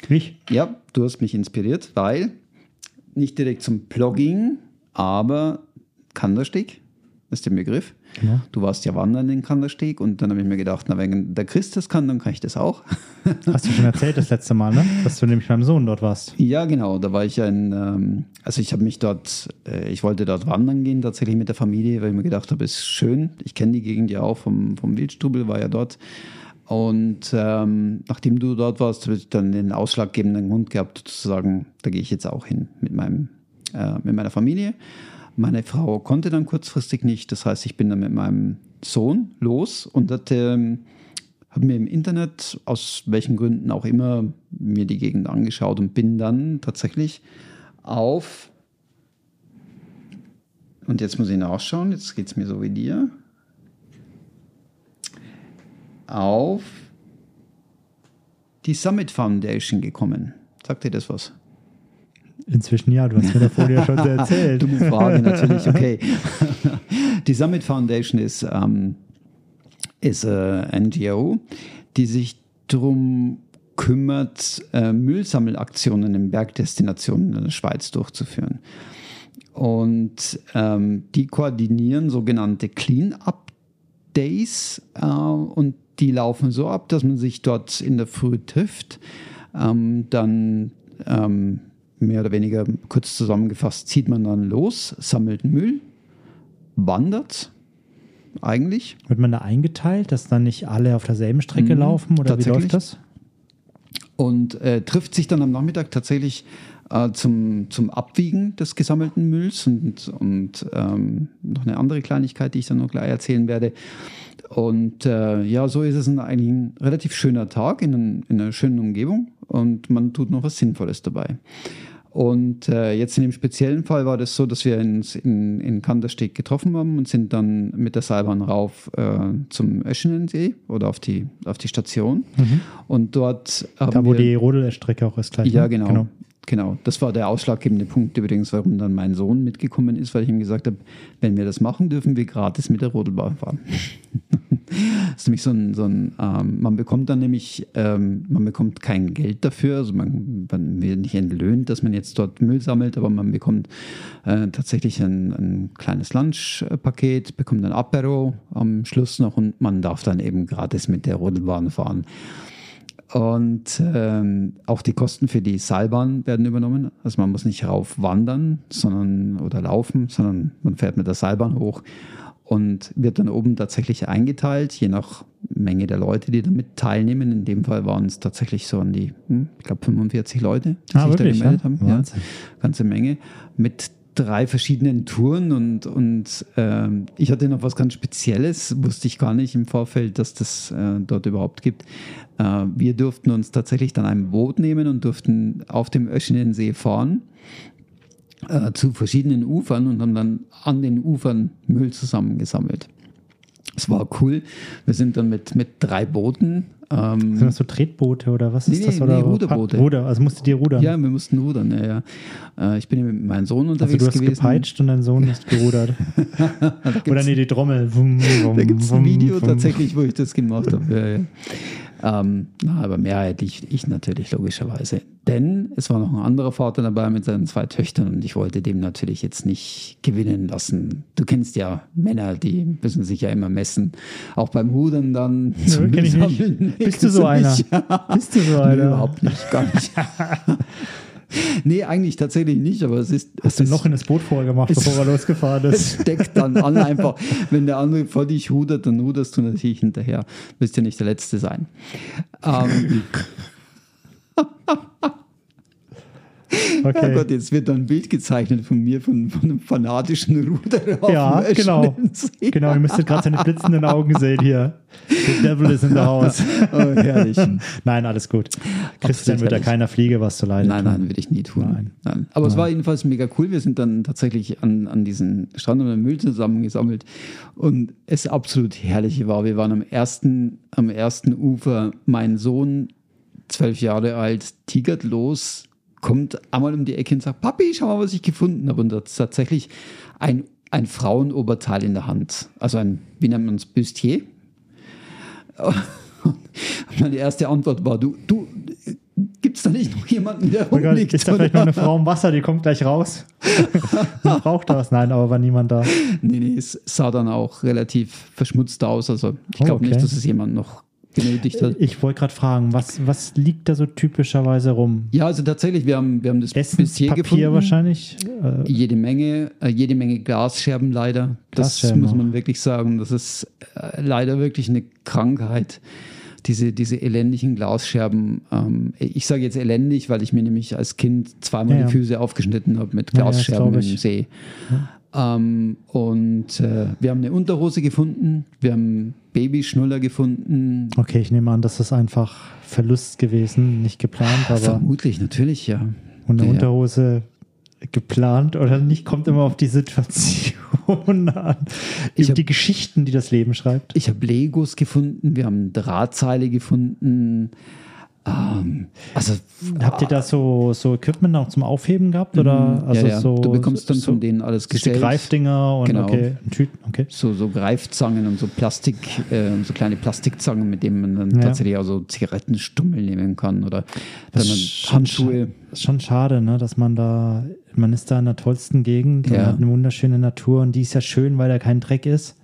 Ich? Ja, du hast mich inspiriert, weil nicht direkt zum Blogging, aber Kandersteg ist der Begriff. Genau. Du warst ja wandern in Kandersteg und dann habe ich mir gedacht, na, wenn der Chris das kann, dann kann ich das auch. Hast du schon erzählt das letzte Mal, ne? Dass du nämlich beim Sohn dort warst. Ja, genau. Da war ich ein, ähm, also ich habe mich dort, äh, ich wollte dort wandern gehen, tatsächlich mit der Familie, weil ich mir gedacht habe, ist schön. Ich kenne die Gegend ja auch vom, vom Wildstubel, war ja dort. Und ähm, nachdem du dort warst, habe ich dann den ausschlaggebenden Grund gehabt, zu sagen, da gehe ich jetzt auch hin mit, meinem, äh, mit meiner Familie. Meine Frau konnte dann kurzfristig nicht. Das heißt, ich bin dann mit meinem Sohn los und hatte, habe mir im Internet, aus welchen Gründen auch immer, mir die Gegend angeschaut und bin dann tatsächlich auf, und jetzt muss ich nachschauen, jetzt geht es mir so wie dir, auf die Summit Foundation gekommen. Sagt dir das was? Inzwischen ja, du hast mir davor ja schon erzählt. Dumme Frage natürlich, okay. Die Summit Foundation ist, ähm, ist äh, NGO, die sich darum kümmert, äh, Müllsammelaktionen in Bergdestinationen in der Schweiz durchzuführen. Und ähm, die koordinieren sogenannte Clean-up Days äh, und die laufen so ab, dass man sich dort in der Früh trifft, ähm, dann ähm, mehr oder weniger kurz zusammengefasst, zieht man dann los, sammelt Müll, wandert eigentlich. Wird man da eingeteilt, dass dann nicht alle auf derselben Strecke mhm, laufen oder wie läuft das? Und äh, trifft sich dann am Nachmittag tatsächlich äh, zum, zum Abwiegen des gesammelten Mülls und, und ähm, noch eine andere Kleinigkeit, die ich dann noch gleich erzählen werde. Und äh, ja, so ist es ein, eigentlich ein relativ schöner Tag in, in einer schönen Umgebung und man tut noch was Sinnvolles dabei. Und äh, jetzt in dem speziellen Fall war das so, dass wir uns in, in Kandersteg getroffen haben und sind dann mit der Seilbahn rauf äh, zum Öschenensee oder auf die, auf die Station. Mhm. Und dort haben Da, wo wir, die Rodelstrecke auch ist gleich. Ja, ne? genau. genau. Genau, das war der ausschlaggebende Punkt übrigens, warum dann mein Sohn mitgekommen ist, weil ich ihm gesagt habe, wenn wir das machen, dürfen wir gratis mit der Rodelbahn fahren. das ist nämlich so ein, so ein ähm, man bekommt dann nämlich, ähm, man bekommt kein Geld dafür, also man, man, wird nicht entlöhnt, dass man jetzt dort Müll sammelt, aber man bekommt äh, tatsächlich ein, ein kleines Lunchpaket, bekommt ein Apero am Schluss noch und man darf dann eben gratis mit der Rodelbahn fahren. Und ähm, auch die Kosten für die Seilbahn werden übernommen. Also man muss nicht rauf wandern sondern, oder laufen, sondern man fährt mit der Seilbahn hoch und wird dann oben tatsächlich eingeteilt, je nach Menge der Leute, die damit teilnehmen. In dem Fall waren es tatsächlich so an die, hm, ich glaube, 45 Leute, die ah, sich wirklich, da gemeldet ja? haben. Wahnsinn. Ja, ganze Menge. Mit drei verschiedenen Touren und, und äh, ich hatte noch was ganz Spezielles, wusste ich gar nicht im Vorfeld, dass das äh, dort überhaupt gibt. Äh, wir durften uns tatsächlich dann ein Boot nehmen und durften auf dem Öschenensee fahren äh, zu verschiedenen Ufern und haben dann an den Ufern Müll zusammengesammelt. Es war cool. Wir sind dann mit, mit drei Booten. Ähm, sind das so Tretboote oder was ist nee, das? Oder nee, Ruderboote. Ruder, also musstet ihr rudern? Ja, wir mussten rudern, ja, ja. Äh, ich bin mit meinem Sohn unterwegs also du hast gewesen. gepeitscht und dein Sohn ist gerudert. oder nee, die Trommel. Wum, wum, da gibt es ein Video wum. tatsächlich, wo ich das gemacht habe. Ja, ja. Ähm, na, aber mehrheitlich ich natürlich logischerweise. Denn es war noch ein anderer Vater dabei mit seinen zwei Töchtern und ich wollte dem natürlich jetzt nicht gewinnen lassen. Du kennst ja Männer, die müssen sich ja immer messen. Auch beim Hudern dann. Nö, kenn ich nicht. Bist du so einer? Bist du so einer? Überhaupt nicht, gar nicht. nee, eigentlich tatsächlich nicht, aber es ist. Hast es du noch in das Boot vorher gemacht, bevor er losgefahren ist? Es deckt dann an einfach. Wenn der andere vor dich hudert, dann huderst du natürlich hinterher. Willst ja nicht der Letzte sein. Ähm. Okay. Oh Gott, jetzt wird da ein Bild gezeichnet von mir, von, von einem fanatischen Ruderer. Ja, genau. Genau, ihr müsstet gerade seine blitzenden Augen sehen hier. The devil is in the house. oh, herrlich. Nein, alles gut. Christian wird da keiner Fliege was zu leiden Nein, tun. nein, würde ich nie tun. Nein. nein. Aber nein. es war jedenfalls mega cool. Wir sind dann tatsächlich an, an diesen Strand und Müll zusammengesammelt. Und es absolut herrlich war. Wir waren am ersten, am ersten Ufer. Mein Sohn, zwölf Jahre alt, tigert los kommt einmal um die Ecke und sagt, Papi, schau mal, was ich gefunden habe. Und das ist tatsächlich ein, ein Frauenoberteil in der Hand. Also ein, wie nennt man es, Bustier. meine erste Antwort war, du, du, gibt es da nicht noch jemanden, der oh rumliegt? Ist da vielleicht noch eine Frau im Wasser, die kommt gleich raus? Braucht das. Nein, aber war niemand da. Nee, nee, es sah dann auch relativ verschmutzt aus. Also ich glaube oh, okay. nicht, dass es jemand noch benötigt hat. Ich wollte gerade fragen, was, was liegt da so typischerweise rum? Ja, also tatsächlich, wir haben, wir haben das Papier gefunden. wahrscheinlich? Äh, jede Menge, äh, jede Menge Glasscherben leider. Das muss man wirklich sagen. Das ist äh, leider wirklich eine Krankheit. Diese, diese elendigen Glasscherben. Ähm, ich sage jetzt elendig, weil ich mir nämlich als Kind zweimal ja, die Füße aufgeschnitten habe mit Glasscherben ja, im See. Ja. Ähm, und äh, wir haben eine Unterhose gefunden, wir haben Babyschnuller gefunden. Okay, ich nehme an, das ist einfach Verlust gewesen, nicht geplant, aber. Vermutlich, natürlich, ja. Und eine ja, Unterhose geplant oder nicht, kommt immer auf die Situation an. Ich hab, die Geschichten, die das Leben schreibt. Ich habe Legos gefunden, wir haben Drahtseile gefunden. Ähm, also habt ihr da so, so Equipment auch zum Aufheben gehabt oder mhm. also ja, ja. So, du bekommst dann so, von denen alles gestellt. Greifdinger und genau. okay, Tüten, okay. So, so Greifzangen und so Plastik, äh, so kleine Plastikzangen, mit denen man dann ja. tatsächlich auch so Zigarettenstummel nehmen kann oder das ist Handschuhe. Ist schon schade, ne, dass man da, man ist da in der tollsten Gegend und hat eine wunderschöne Natur und die ist ja schön, weil da kein Dreck ist.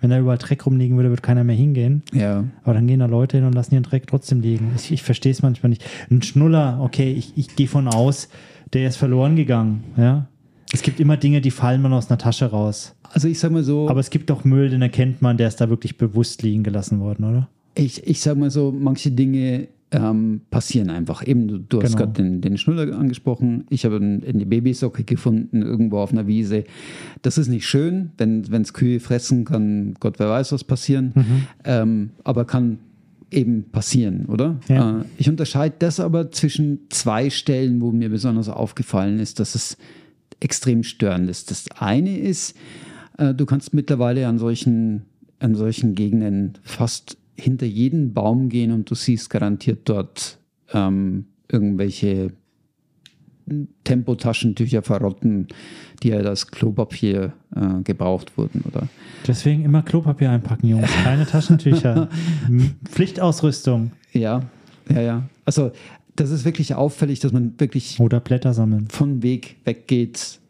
Wenn da überall Dreck rumliegen würde, würde keiner mehr hingehen. Ja. Aber dann gehen da Leute hin und lassen ihren Dreck trotzdem liegen. Ich, ich verstehe es manchmal nicht. Ein Schnuller, okay, ich, ich gehe von aus, der ist verloren gegangen. Ja. Es gibt immer Dinge, die fallen man aus einer Tasche raus. Also ich sag mal so. Aber es gibt auch Müll, den erkennt man, der ist da wirklich bewusst liegen gelassen worden, oder? Ich, ich sag mal so, manche Dinge ähm, passieren einfach. Eben, du, du hast genau. gerade den, den Schnuller angesprochen. Ich habe eine Babysocke gefunden, irgendwo auf einer Wiese. Das ist nicht schön, wenn es Kühe fressen, kann Gott wer weiß was passieren. Mhm. Ähm, aber kann eben passieren, oder? Ja. Äh, ich unterscheide das aber zwischen zwei Stellen, wo mir besonders aufgefallen ist, dass es extrem störend ist. Das eine ist, äh, du kannst mittlerweile an solchen, an solchen Gegenden fast hinter jeden Baum gehen und du siehst garantiert dort ähm, irgendwelche Tempotaschentücher verrotten, die halt als Klopapier äh, gebraucht wurden, oder? Deswegen immer Klopapier einpacken, Jungs, keine Taschentücher. Pflichtausrüstung. Ja, ja, ja. Also das ist wirklich auffällig, dass man wirklich oder Blätter sammeln von Weg weggeht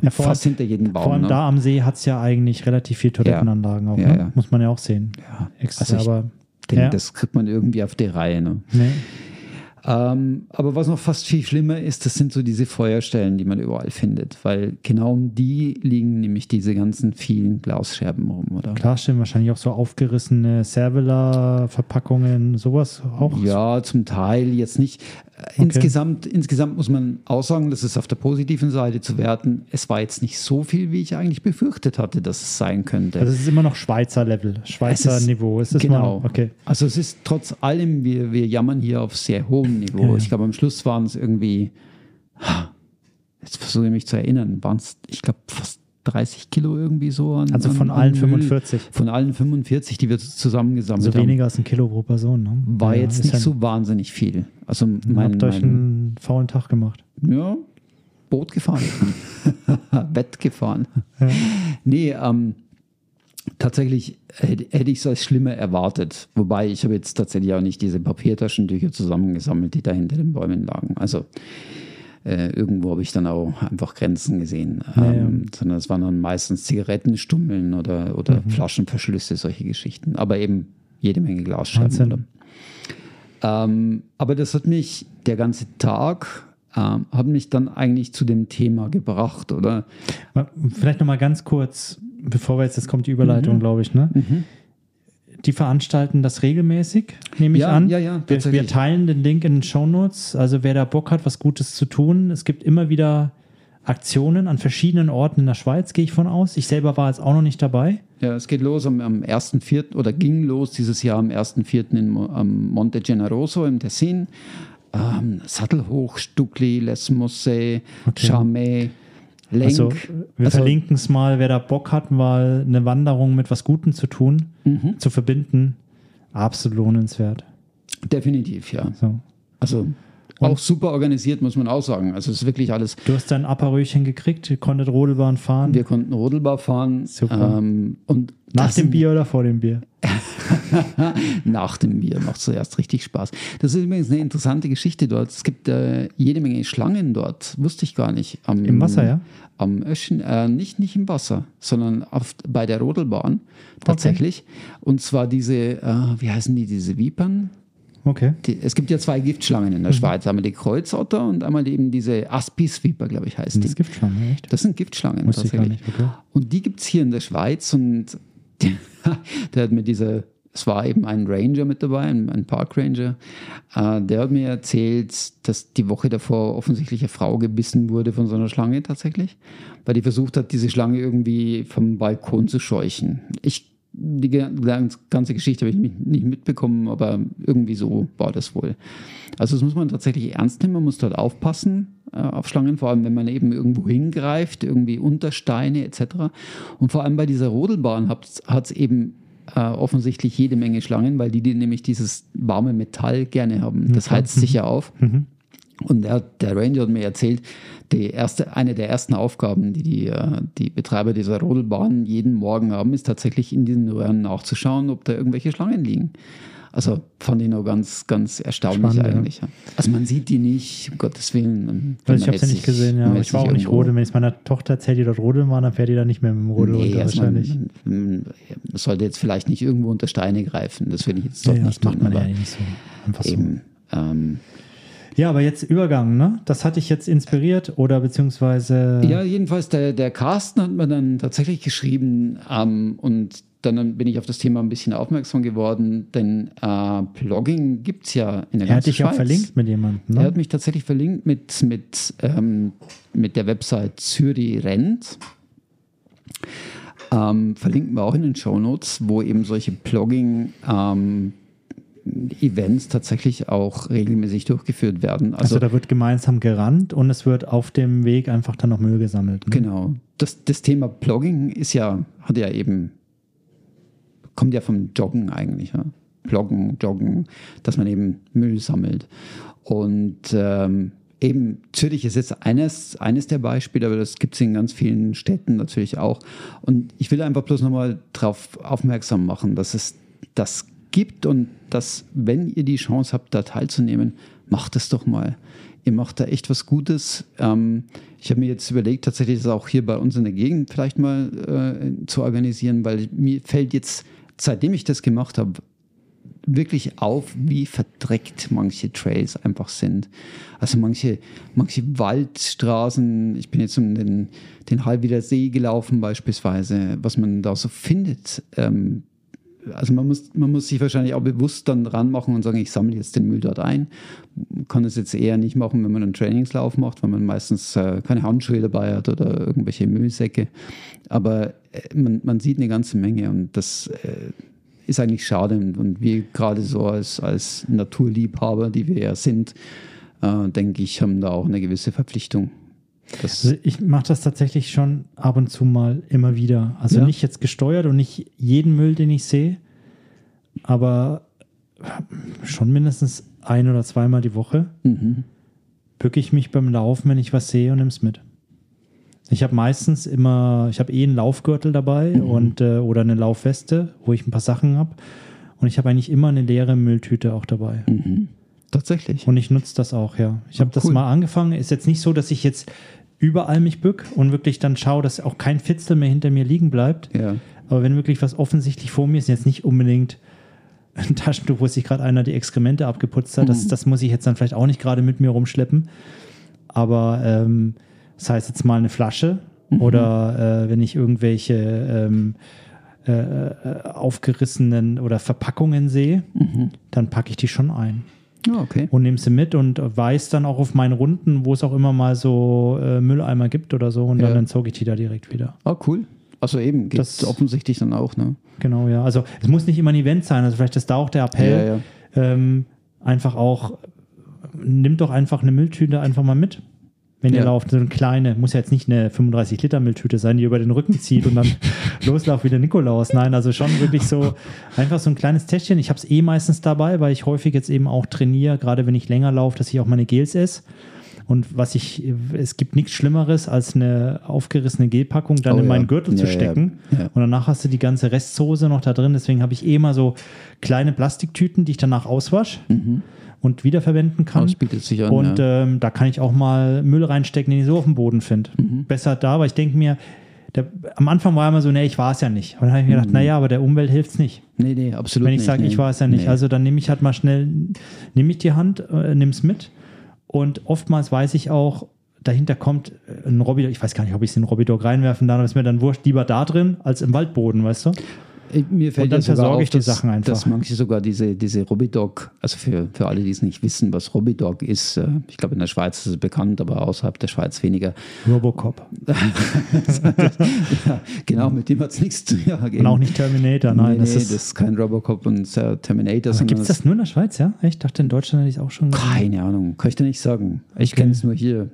ja, vor, fast hinter jedem Baum. Vor allem ne? da am See hat es ja eigentlich relativ viele Toilettenanlagen ja. auch. Ne? ja. Muss man ja auch sehen. Ja. Extra, also aber denke, das kriegt man irgendwie auf die Reihe. Ne? Nee. Ähm, aber was noch fast viel schlimmer ist, das sind so diese Feuerstellen, die man überall findet, weil genau um die liegen nämlich diese ganzen vielen Glasscherben rum, oder? Glasscherben, wahrscheinlich auch so aufgerissene Servela-Verpackungen, sowas auch? Ja, zum Teil jetzt nicht. Okay. Insgesamt, insgesamt muss man auch sagen, das ist auf der positiven Seite zu werten. Es war jetzt nicht so viel, wie ich eigentlich befürchtet hatte, dass es sein könnte. Also es ist immer noch Schweizer Level, Schweizer ist, Niveau. Es genau. Mal, okay. Also es ist trotz allem, wir, wir jammern hier auf sehr hohem Niveau. Ja. Ich glaube, am Schluss waren es irgendwie, jetzt versuche ich mich zu erinnern, waren es, ich glaube, fast 30 Kilo irgendwie so. An, also von an, allen 45? Von allen 45, die wir zusammengesammelt also haben. Also weniger als ein Kilo pro Person. Ne? War ja, jetzt nicht so wahnsinnig viel. Also mein, habt euch einen faulen Tag gemacht? Ja, Boot gefahren. Wett gefahren. Ja. Nee, ähm, tatsächlich hätte, hätte ich es als schlimmer erwartet. Wobei ich habe jetzt tatsächlich auch nicht diese Papiertaschentücher zusammengesammelt, die da hinter den Bäumen lagen. Also äh, irgendwo habe ich dann auch einfach Grenzen gesehen. Ja, ähm, ja. Sondern es waren dann meistens Zigarettenstummeln oder, oder mhm. Flaschenverschlüsse, solche Geschichten. Aber eben jede Menge Glasscheiben. Ähm, aber das hat mich der ganze Tag ähm, hat mich dann eigentlich zu dem Thema gebracht, oder? Vielleicht nochmal ganz kurz, bevor wir jetzt, jetzt kommt die Überleitung, mhm. glaube ich, ne? Mhm. Die veranstalten das regelmäßig, nehme ich ja, an. Ja, ja, wir, wir, teilen den Link in den Show Notes. Also wer da Bock hat, was Gutes zu tun, es gibt immer wieder Aktionen an verschiedenen Orten in der Schweiz, gehe ich von aus. Ich selber war jetzt auch noch nicht dabei. Ja, es geht los am, am 1.4. oder ging los dieses Jahr am 1.4. in am Monte Generoso im Tessin. Ähm, Sattelhoch, Stuckli, Les Mosse, okay. Charmey, Lenk. Also, wir also, verlinken es mal, wer da Bock hat, mal eine Wanderung mit was Gutem zu tun, mhm. zu verbinden. Absolut lohnenswert. Definitiv, ja. So. Also auch super organisiert, muss man auch sagen. Also es ist wirklich alles. Du hast dein Apparöchen gekriegt, ihr konntet Rodelbahn fahren. Wir konnten Rodelbahn fahren. Super. Ähm, und Nach dem Bier oder vor dem Bier? Nach dem Bier macht es zuerst richtig Spaß. Das ist übrigens eine interessante Geschichte dort. Es gibt äh, jede Menge Schlangen dort. Wusste ich gar nicht. Am, Im Wasser, ja? Am Öschen, äh, nicht, nicht im Wasser, sondern auf, bei der Rodelbahn tatsächlich. Okay. Und zwar diese, äh, wie heißen die, diese Vipern? Okay. Die, es gibt ja zwei Giftschlangen in der mhm. Schweiz. Einmal die Kreuzotter und einmal eben diese Aspisviper, glaube ich, heißt die. Das Giftschlangen, echt? Das sind Giftschlangen Wusste tatsächlich. Okay. Und die gibt es hier in der Schweiz und der hat mir diese, es war eben ein Ranger mit dabei, ein, ein Park Ranger, äh, der hat mir erzählt, dass die Woche davor offensichtlich eine Frau gebissen wurde von so einer Schlange tatsächlich, weil die versucht hat, diese Schlange irgendwie vom Balkon zu scheuchen. Ich die ganze Geschichte habe ich nicht mitbekommen, aber irgendwie so war das wohl. Also das muss man tatsächlich ernst nehmen, man muss dort aufpassen äh, auf Schlangen, vor allem wenn man eben irgendwo hingreift, irgendwie unter Steine etc. Und vor allem bei dieser Rodelbahn hat es eben äh, offensichtlich jede Menge Schlangen, weil die, die nämlich dieses warme Metall gerne haben. Das heizt sich ja auf. Mhm. Und der, der, Ranger hat mir erzählt, die erste, eine der ersten Aufgaben, die die, äh, die Betreiber dieser Rodelbahn jeden Morgen haben, ist tatsächlich in diesen Röhren nachzuschauen, ob da irgendwelche Schlangen liegen. Also fand ich noch ganz, ganz erstaunlich Spannend, eigentlich. Ja. Also man sieht die nicht, um Gottes Willen. Also ich habe sie nicht gesehen, ja. Ich war auch nicht rodeln. Wenn ich meiner Tochter erzähle, die dort rodeln waren, dann fährt die da nicht mehr mit dem Rodel nee, runter wahrscheinlich. Man, man, sollte jetzt vielleicht nicht irgendwo unter Steine greifen. Das würde ich jetzt doch ja, nicht das tun. Macht man ja nicht so. Einfach eben, so. Ähm, ja, aber jetzt Übergang, ne? Das hatte ich jetzt inspiriert oder beziehungsweise. Ja, jedenfalls, der, der Carsten hat mir dann tatsächlich geschrieben ähm, und dann bin ich auf das Thema ein bisschen aufmerksam geworden, denn äh, Blogging gibt es ja in der Er hat dich auch verlinkt mit jemandem, ne? Er hat mich tatsächlich verlinkt mit, mit, ähm, mit der Website Zürich Rent. Ähm, verlinken wir auch in den Show Notes, wo eben solche Blogging ähm, Events tatsächlich auch regelmäßig durchgeführt werden. Also, also, da wird gemeinsam gerannt und es wird auf dem Weg einfach dann noch Müll gesammelt. Ne? Genau. Das, das Thema Blogging ist ja, hat ja eben, kommt ja vom Joggen eigentlich. Ja? Bloggen, Joggen, dass man eben Müll sammelt. Und ähm, eben Zürich ist jetzt eines, eines der Beispiele, aber das gibt es in ganz vielen Städten natürlich auch. Und ich will einfach bloß nochmal darauf aufmerksam machen, dass es das gibt und dass, wenn ihr die Chance habt, da teilzunehmen, macht es doch mal. Ihr macht da echt was Gutes. Ähm, ich habe mir jetzt überlegt, tatsächlich das auch hier bei uns in der Gegend vielleicht mal äh, zu organisieren, weil mir fällt jetzt, seitdem ich das gemacht habe, wirklich auf, wie verdreckt manche Trails einfach sind. Also manche, manche Waldstraßen, ich bin jetzt um den, den Halbwieder See gelaufen beispielsweise, was man da so findet, ähm, also man muss, man muss sich wahrscheinlich auch bewusst dann dran machen und sagen, ich sammle jetzt den Müll dort ein. Man kann es jetzt eher nicht machen, wenn man einen Trainingslauf macht, weil man meistens äh, keine Handschuhe dabei hat oder irgendwelche Müllsäcke. Aber äh, man, man sieht eine ganze Menge und das äh, ist eigentlich schade. Und wir gerade so als, als Naturliebhaber, die wir ja sind, äh, denke ich, haben da auch eine gewisse Verpflichtung Das, Also ich mache das tatsächlich schon ab und zu mal immer wieder. Also Ja. nicht jetzt gesteuert und nicht jeden Müll, den ich sehe, aber schon mindestens ein oder zweimal die Woche mhm. bücke ich mich beim Laufen, wenn ich was sehe und nehme es mit. Ich habe meistens immer, ich habe eh einen Laufgürtel dabei und äh, oder eine Laufweste, wo ich ein paar Sachen habe. Und ich habe eigentlich immer eine leere Mülltüte auch dabei. Tatsächlich. Und ich nutze das auch, ja. Ich habe das cool. mal angefangen. Ist jetzt nicht so, dass ich jetzt überall mich bück und wirklich dann schaue, dass auch kein Fitzel mehr hinter mir liegen bleibt. Ja. Aber wenn wirklich was offensichtlich vor mir ist, jetzt nicht unbedingt ein Taschentuch, wo sich gerade einer die Exkremente abgeputzt hat, das, das muss ich jetzt dann vielleicht auch nicht gerade mit mir rumschleppen. Aber ähm, das heißt jetzt mal eine Flasche oder äh, wenn ich irgendwelche ähm, äh, äh, aufgerissenen oder Verpackungen sehe, dann packe ich die schon ein Ja, okay. und nehme sie mit und weiß dann auch auf meinen Runden, wo es auch immer mal so äh, Mülleimer gibt oder so und Ja. dann entsorge ich die da direkt wieder. Ah, cool. Also eben, geht Das- offensichtlich dann auch, ne? Genau, ja. Also es muss nicht immer ein Event sein, also vielleicht ist da auch der Appell, Ja, ja. Ähm, einfach auch, nimmt doch einfach eine Mülltüte einfach mal mit. Wenn ihr Ja. lauft, so eine kleine, muss ja jetzt nicht eine 35 Liter Mülltüte sein, die ihr über den Rücken zieht und dann loslauft wie der Nikolaus. Nein, also schon wirklich so einfach so ein kleines Täschchen. Ich habe es eh meistens dabei, weil ich häufig jetzt eben auch trainiere, gerade wenn ich länger laufe, dass ich auch meine Gels esse. Und was ich, es gibt nichts Schlimmeres, als eine aufgerissene Gelpackung dann Oh in ja. meinen Gürtel zu Ja, ja. stecken. Ja. Und danach hast du die ganze Restsoße noch da drin. Deswegen habe ich eh immer so kleine Plastiktüten, die ich danach auswasche und wiederverwenden kann. Das bietet sich an. Und ja. ähm, da kann ich auch mal Müll reinstecken, den ich so auf dem Boden finde. Mhm. Besser da, weil ich denke mir, der, am Anfang war immer so, nee, ich war es ja nicht. Und dann habe ich mir gedacht, naja, aber der Umwelt hilft es nicht. nee, nee, absolut Wenn ich sage, nee. ich war es ja nicht. Nee. Also dann nehme ich halt mal schnell, nehme ich die Hand, äh, nimm es mit. Und oftmals weiß ich auch, dahinter kommt äh, ein Robidog, ich weiß gar nicht, ob ich es in den Robidog reinwerfen darf, aber ist mir dann wurscht, lieber da drin als im Waldboden, weißt du? Mir fällt Und dann ja versorge auf, ich die dass, Sachen einfach. Dass manche sogar diese, diese Robidog, also für, für alle, die es nicht wissen, was Robidog ist, äh, ich glaube in der Schweiz ist es bekannt, aber außerhalb der Schweiz weniger. Robocop. ja, genau, mit dem hat es nichts zu tun. Und auch nicht Terminator, nein. nee, das nee, ist, das ist kein Robocop und äh, Terminator, Gibt es das nur in der Schweiz, ja? Ich dachte, in Deutschland hätte ich es auch schon gesehen. Keine Ahnung, kann ich dir nicht sagen. Ich kenne es nur hier.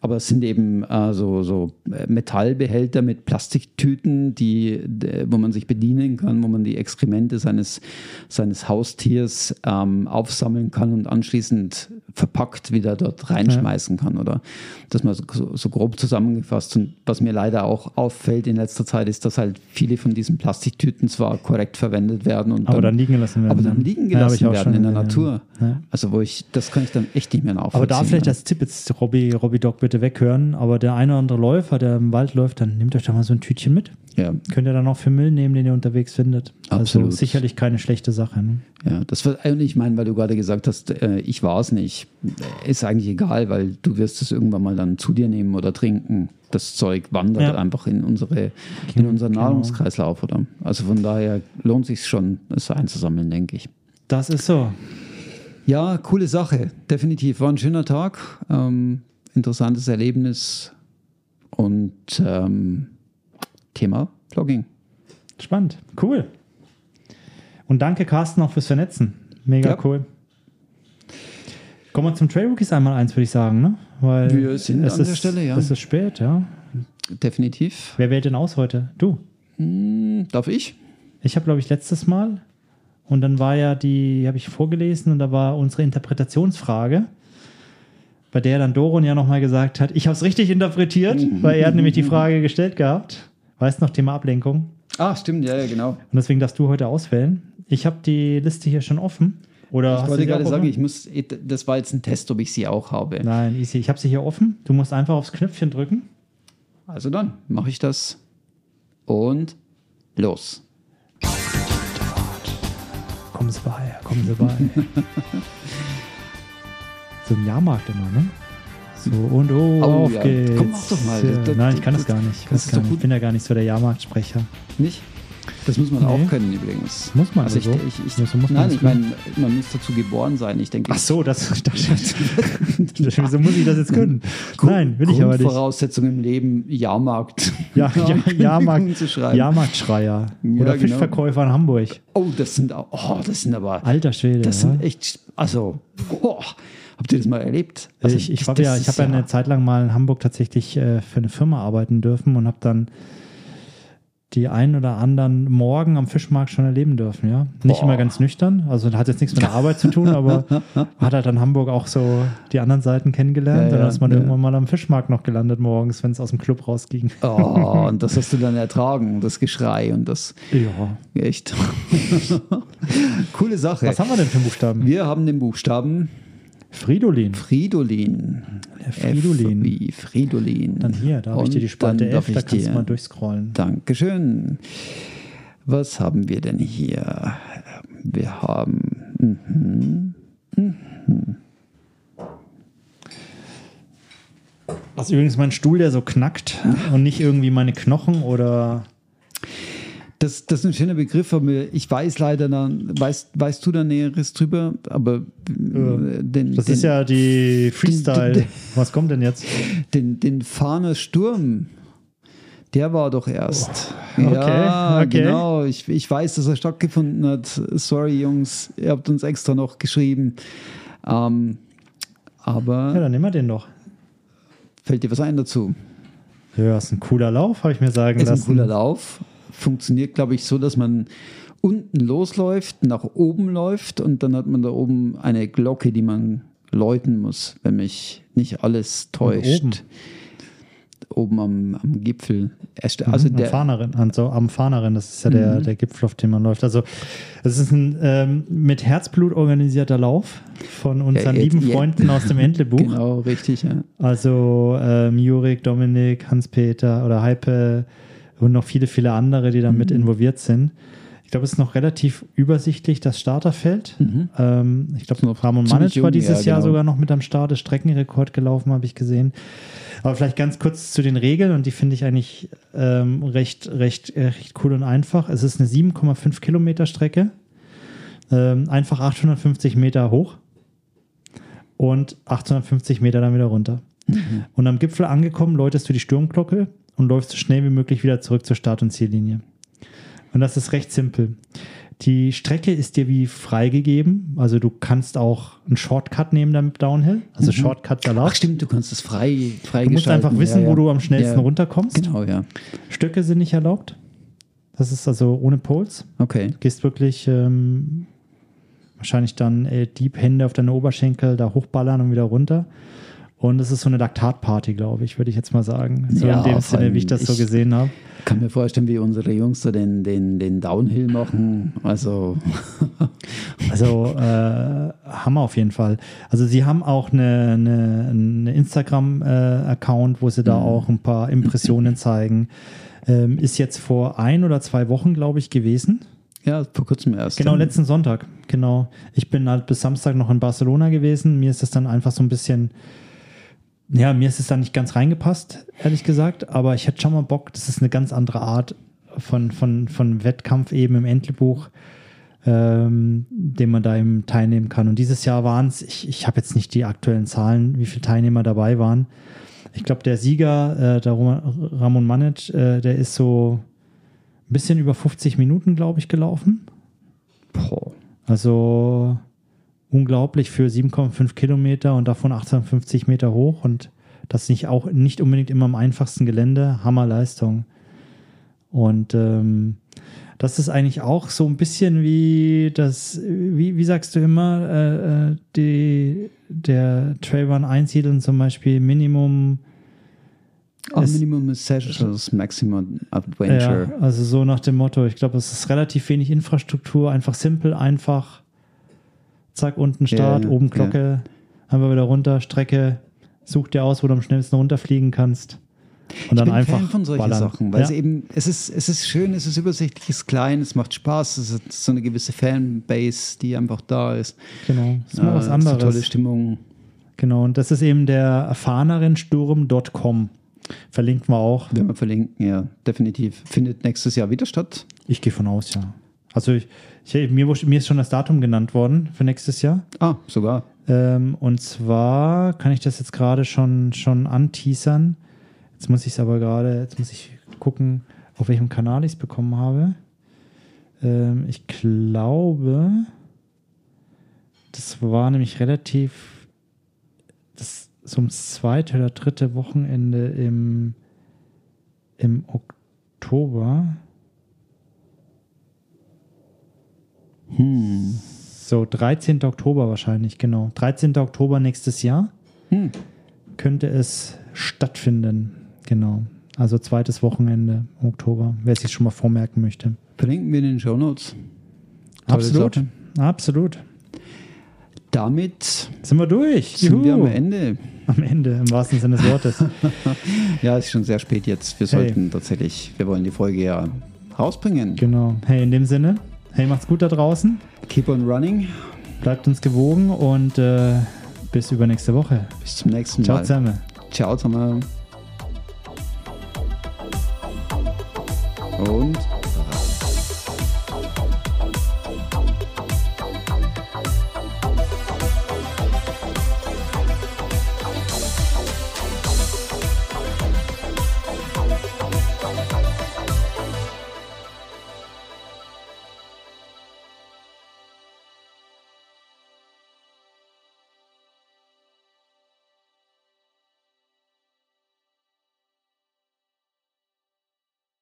Aber es sind eben äh, so, so äh, Metallbehälter mit Plastiktüten, die, wo man sich bedienen kann, wo man die Exkremente seines, seines Haustiers ähm, aufsammeln kann und anschließend verpackt wieder dort reinschmeißen kann. Oder das mal so, so grob zusammengefasst. Und was mir leider auch auffällt in letzter Zeit, ist, dass halt viele von diesen Plastiktüten zwar korrekt verwendet werden und Aber dann liegen gelassen werden. aber dann ne? liegen Ja, gelassen auch werden in der Natur. Ja. Also wo ich, das kann ich dann echt nicht mehr nachvollziehen. Aber da vielleicht ja. als Tipp jetzt, Robby, Robby Dog bitte weghören, aber der eine oder andere Läufer, der im Wald läuft, dann nehmt euch da mal so ein Tütchen mit. Ja, Könnt ihr dann auch für Müll nehmen, den ihr unterwegs findet. Absolut. Also sicherlich keine schlechte Sache. Ne? ja, das war, und ich meine, weil du gerade gesagt hast, äh, ich war es nicht, ist eigentlich egal, weil du wirst es irgendwann mal dann zu dir nehmen oder trinken. Das Zeug wandert Ja. einfach in unsere, in unseren Genau. Nahrungskreislauf, oder? Also von daher lohnt sich schon, es einzusammeln, denke ich. Das ist so. Ja, coole Sache, definitiv. War ein schöner Tag, ähm, interessantes Erlebnis und ähm, Thema Vlogging. Spannend. Cool. Und danke, Carsten, auch fürs Vernetzen. Mega Ja. cool. Kommen wir zum Trail Rookies einmal eins, würde ich sagen, ne? Weil Wir sind es an ist, der Stelle, ja. Es ist spät, ja. Definitiv. Wer wählt denn aus heute? Du. Hm, darf ich? Ich habe, glaube ich, letztes Mal und dann war ja die, habe ich vorgelesen und da war unsere Interpretationsfrage, bei der dann Doron ja nochmal gesagt hat, ich habe es richtig interpretiert, weil er hat nämlich die Frage gestellt gehabt. Weißt du noch, Thema Ablenkung. Ah, stimmt, ja, ja, genau. Und deswegen darfst du heute auswählen. Ich habe die Liste hier schon offen. Oder Ich wollte gerade sagen, ich muss, das war jetzt ein Test, ob ich sie auch habe. Nein, easy. Ich habe sie hier offen. Du musst einfach aufs Knöpfchen drücken. Also dann mache ich das und los. Kommen Sie bei, kommen Sie bei. so ein Jahrmarkt immer, ne? So, und oh, Oh, auf ja. geht's. Komm, mach doch mal. Das- Nein, ich kann das das- gar nicht. Ich, das das gar nicht. ich bin ja gar nicht so der Jahrmarktsprecher. Nicht? Das muss man Nee. auch können übrigens. Muss man also ich, also? ich, ich, Ja, so muss man Nein, das ich meine, man muss dazu geboren sein. Ich denke, Ach so, das, das, Wieso muss ich das jetzt können? Nein, will ich aber nicht. Voraussetzung im Leben, Jahrmarkt. Ja, ja, Jahrmarkt, zu schreiben. Jahrmarktschreier. Ja, Oder genau. Fischverkäufer in Hamburg. Oh, das sind, oh, das sind aber, Alter Schwede. das sind echt, also, oh, Habt ihr das mal erlebt? Also ich ich, habe ja, ich hab ja eine Zeit lang mal in Hamburg tatsächlich äh, für eine Firma arbeiten dürfen und habe dann die ein oder anderen Morgen am Fischmarkt schon erleben dürfen, ja. Nicht Boah. immer ganz nüchtern, also hat jetzt nichts mit der Arbeit zu tun, aber hat halt dann Hamburg auch so die anderen Seiten kennengelernt. Ja, dann ist man ja. irgendwann mal am Fischmarkt noch gelandet morgens, wenn es aus dem Club rausging. Oh, und das hast du dann ertragen, das Geschrei und das. Ja. Echt. Coole Sache. Was haben wir denn für Buchstaben? Wir haben den Buchstaben Fridolin. Fridolin. Fridolin. F wie Fridolin. Dann hier, da habe ich dir die Spalte F, da kannst du mal durchscrollen. Dankeschön. Was haben wir denn hier? Wir haben. Mhm, mhm. Das ist übrigens mein Stuhl, der so knackt und nicht irgendwie meine Knochen oder das, das ist ein schöner Begriff, aber ich weiß leider dann, weißt, weißt du da Näheres drüber? Aber äh, den, das den, ist ja die Freestyle. Den, Was kommt denn jetzt? Den, den Fahner Sturm. Der war doch erst. Oh, okay, ja, okay. genau. Ich, ich weiß, dass er stattgefunden hat. Sorry, Jungs, ihr habt uns extra noch geschrieben. Ähm, aber. Ja, dann nehmen wir den doch. Fällt dir was ein dazu? Ja, ist ein cooler Lauf, habe ich mir sagen ist lassen. Ist ein cooler Lauf funktioniert, glaube ich, so, dass man unten losläuft, nach oben läuft und dann hat man da oben eine Glocke, die man läuten muss, wenn mich nicht alles täuscht. Oben am, am Gipfel. Also mhm, der, am Fahnerin, also am Fahnerin, das ist ja der, mhm. der Gipfel, auf dem man läuft. Also es ist ein ähm, mit Herzblut organisierter Lauf von unseren ja, lieben ja, Freunden aus dem Entlebuch. Genau, richtig, ja. Also ähm, Jurik, Dominik, Hans-Peter oder Heipe, und noch viele, viele andere, die damit mhm. involviert sind. Ich glaube, es ist noch relativ übersichtlich, das Starterfeld. Mhm. Ähm, ich glaube, Ramon Manic war dieses ja, Jahr genau. sogar noch mit am Start, ist Streckenrekord gelaufen, habe ich gesehen. Aber vielleicht ganz kurz zu den Regeln und die finde ich eigentlich ähm, recht, recht, äh, recht cool und einfach. Es ist eine 7,5 Kilometer Strecke, ähm, einfach 850 Meter hoch und 850 Meter dann wieder runter. Mhm. Und am Gipfel angekommen läutest du die Sturmglocke und läufst so schnell wie möglich wieder zurück zur Start- und Ziellinie. Und das ist recht simpel. Die Strecke ist dir wie freigegeben. Also du kannst auch einen Shortcut nehmen damit Downhill. Also mhm. Shortcuts erlaubt. Ach stimmt, du kannst es frei, frei Du musst einfach wissen, ja, ja. wo du am schnellsten ja. runterkommst. Genau, ja. Stöcke sind nicht erlaubt. Das ist also ohne Poles. Okay. Du gehst wirklich ähm, wahrscheinlich dann äh, Deep Hände auf deine Oberschenkel da hochballern und wieder runter. Und es ist so eine Laktatparty, glaube ich, würde ich jetzt mal sagen. So ja, in dem Sinne, wie ich das ich so gesehen habe. Ich kann mir vorstellen, wie unsere Jungs da den, den, den Downhill machen. Also. also äh, Hammer auf jeden Fall. Also sie haben auch eine, eine, eine Instagram-Account, äh, wo sie da mhm. auch ein paar Impressionen zeigen. Ähm, ist jetzt vor ein oder zwei Wochen, glaube ich, gewesen. Ja, vor kurzem erst. Genau, letzten Sonntag. Genau. Ich bin halt bis Samstag noch in Barcelona gewesen. Mir ist das dann einfach so ein bisschen ja, mir ist es da nicht ganz reingepasst, ehrlich gesagt, aber ich hätte schon mal Bock, das ist eine ganz andere Art von, von, von Wettkampf eben im Entlebuch, ähm, den man da eben teilnehmen kann. Und dieses Jahr waren es, ich, ich habe jetzt nicht die aktuellen Zahlen, wie viele Teilnehmer dabei waren. Ich glaube, der Sieger, äh, der Ramon Manic, äh, der ist so ein bisschen über 50 Minuten, glaube ich, gelaufen. Boah. Also unglaublich für 7,5 Kilometer und davon 850 Meter hoch und das nicht auch nicht unbedingt immer am einfachsten Gelände. Hammerleistung. Und ähm, das ist eigentlich auch so ein bisschen wie das, wie, wie sagst du immer, äh, äh die, der Trailrun einsiedeln zum Beispiel Minimum. Oh, Minimum Essentials, Maximum Adventure. Ja, also so nach dem Motto, ich glaube, es ist relativ wenig Infrastruktur, einfach simpel, einfach zack, unten Start, ja, oben Glocke, ja. einfach wieder runter, Strecke, such dir aus, wo du am schnellsten runterfliegen kannst. Und dann ich bin einfach Fan von solchen ballern. Sachen, weil ja. es eben, es ist, es ist schön, es ist übersichtlich, es ist klein, es macht Spaß, es ist so eine gewisse Fanbase, die einfach da ist. Genau, das ist mal äh, was anderes. tolle Stimmung. Genau, und das ist eben der erfahrnerinsturm.com. Verlinken wir auch. Werden wir verlinken, ja, definitiv. Findet nächstes Jahr wieder statt? Ich gehe von aus, ja. Also ich, ich, mir, mir, ist schon das Datum genannt worden für nächstes Jahr. Ah, sogar. Ähm, und zwar kann ich das jetzt gerade schon, schon anteasern. Jetzt muss ich es aber gerade, jetzt muss ich gucken, auf welchem Kanal ich es bekommen habe. Ähm, ich glaube, das war nämlich relativ das so ums zweite oder dritte Wochenende im, im Oktober. Hm. So, 13. Oktober wahrscheinlich, genau. 13. Oktober nächstes Jahr Hm. könnte es stattfinden. Genau. Also zweites Wochenende im Oktober, wer sich schon mal vormerken möchte. Verlinken wir in den Show Notes. Absolut. Sache. Absolut. Damit Sind wir durch. sind wir am Ende. Am Ende, im wahrsten Sinne des Wortes. Ja, es ist schon sehr spät jetzt. Wir sollten tatsächlich, wir wollen die Folge ja rausbringen. genau. Hey, in dem Sinne, hey, macht's gut da draußen. Keep on running. Bleibt uns gewogen und äh, bis übernächste Woche. Bis zum nächsten Ciao Mal. zusammen. Ciao zusammen. Und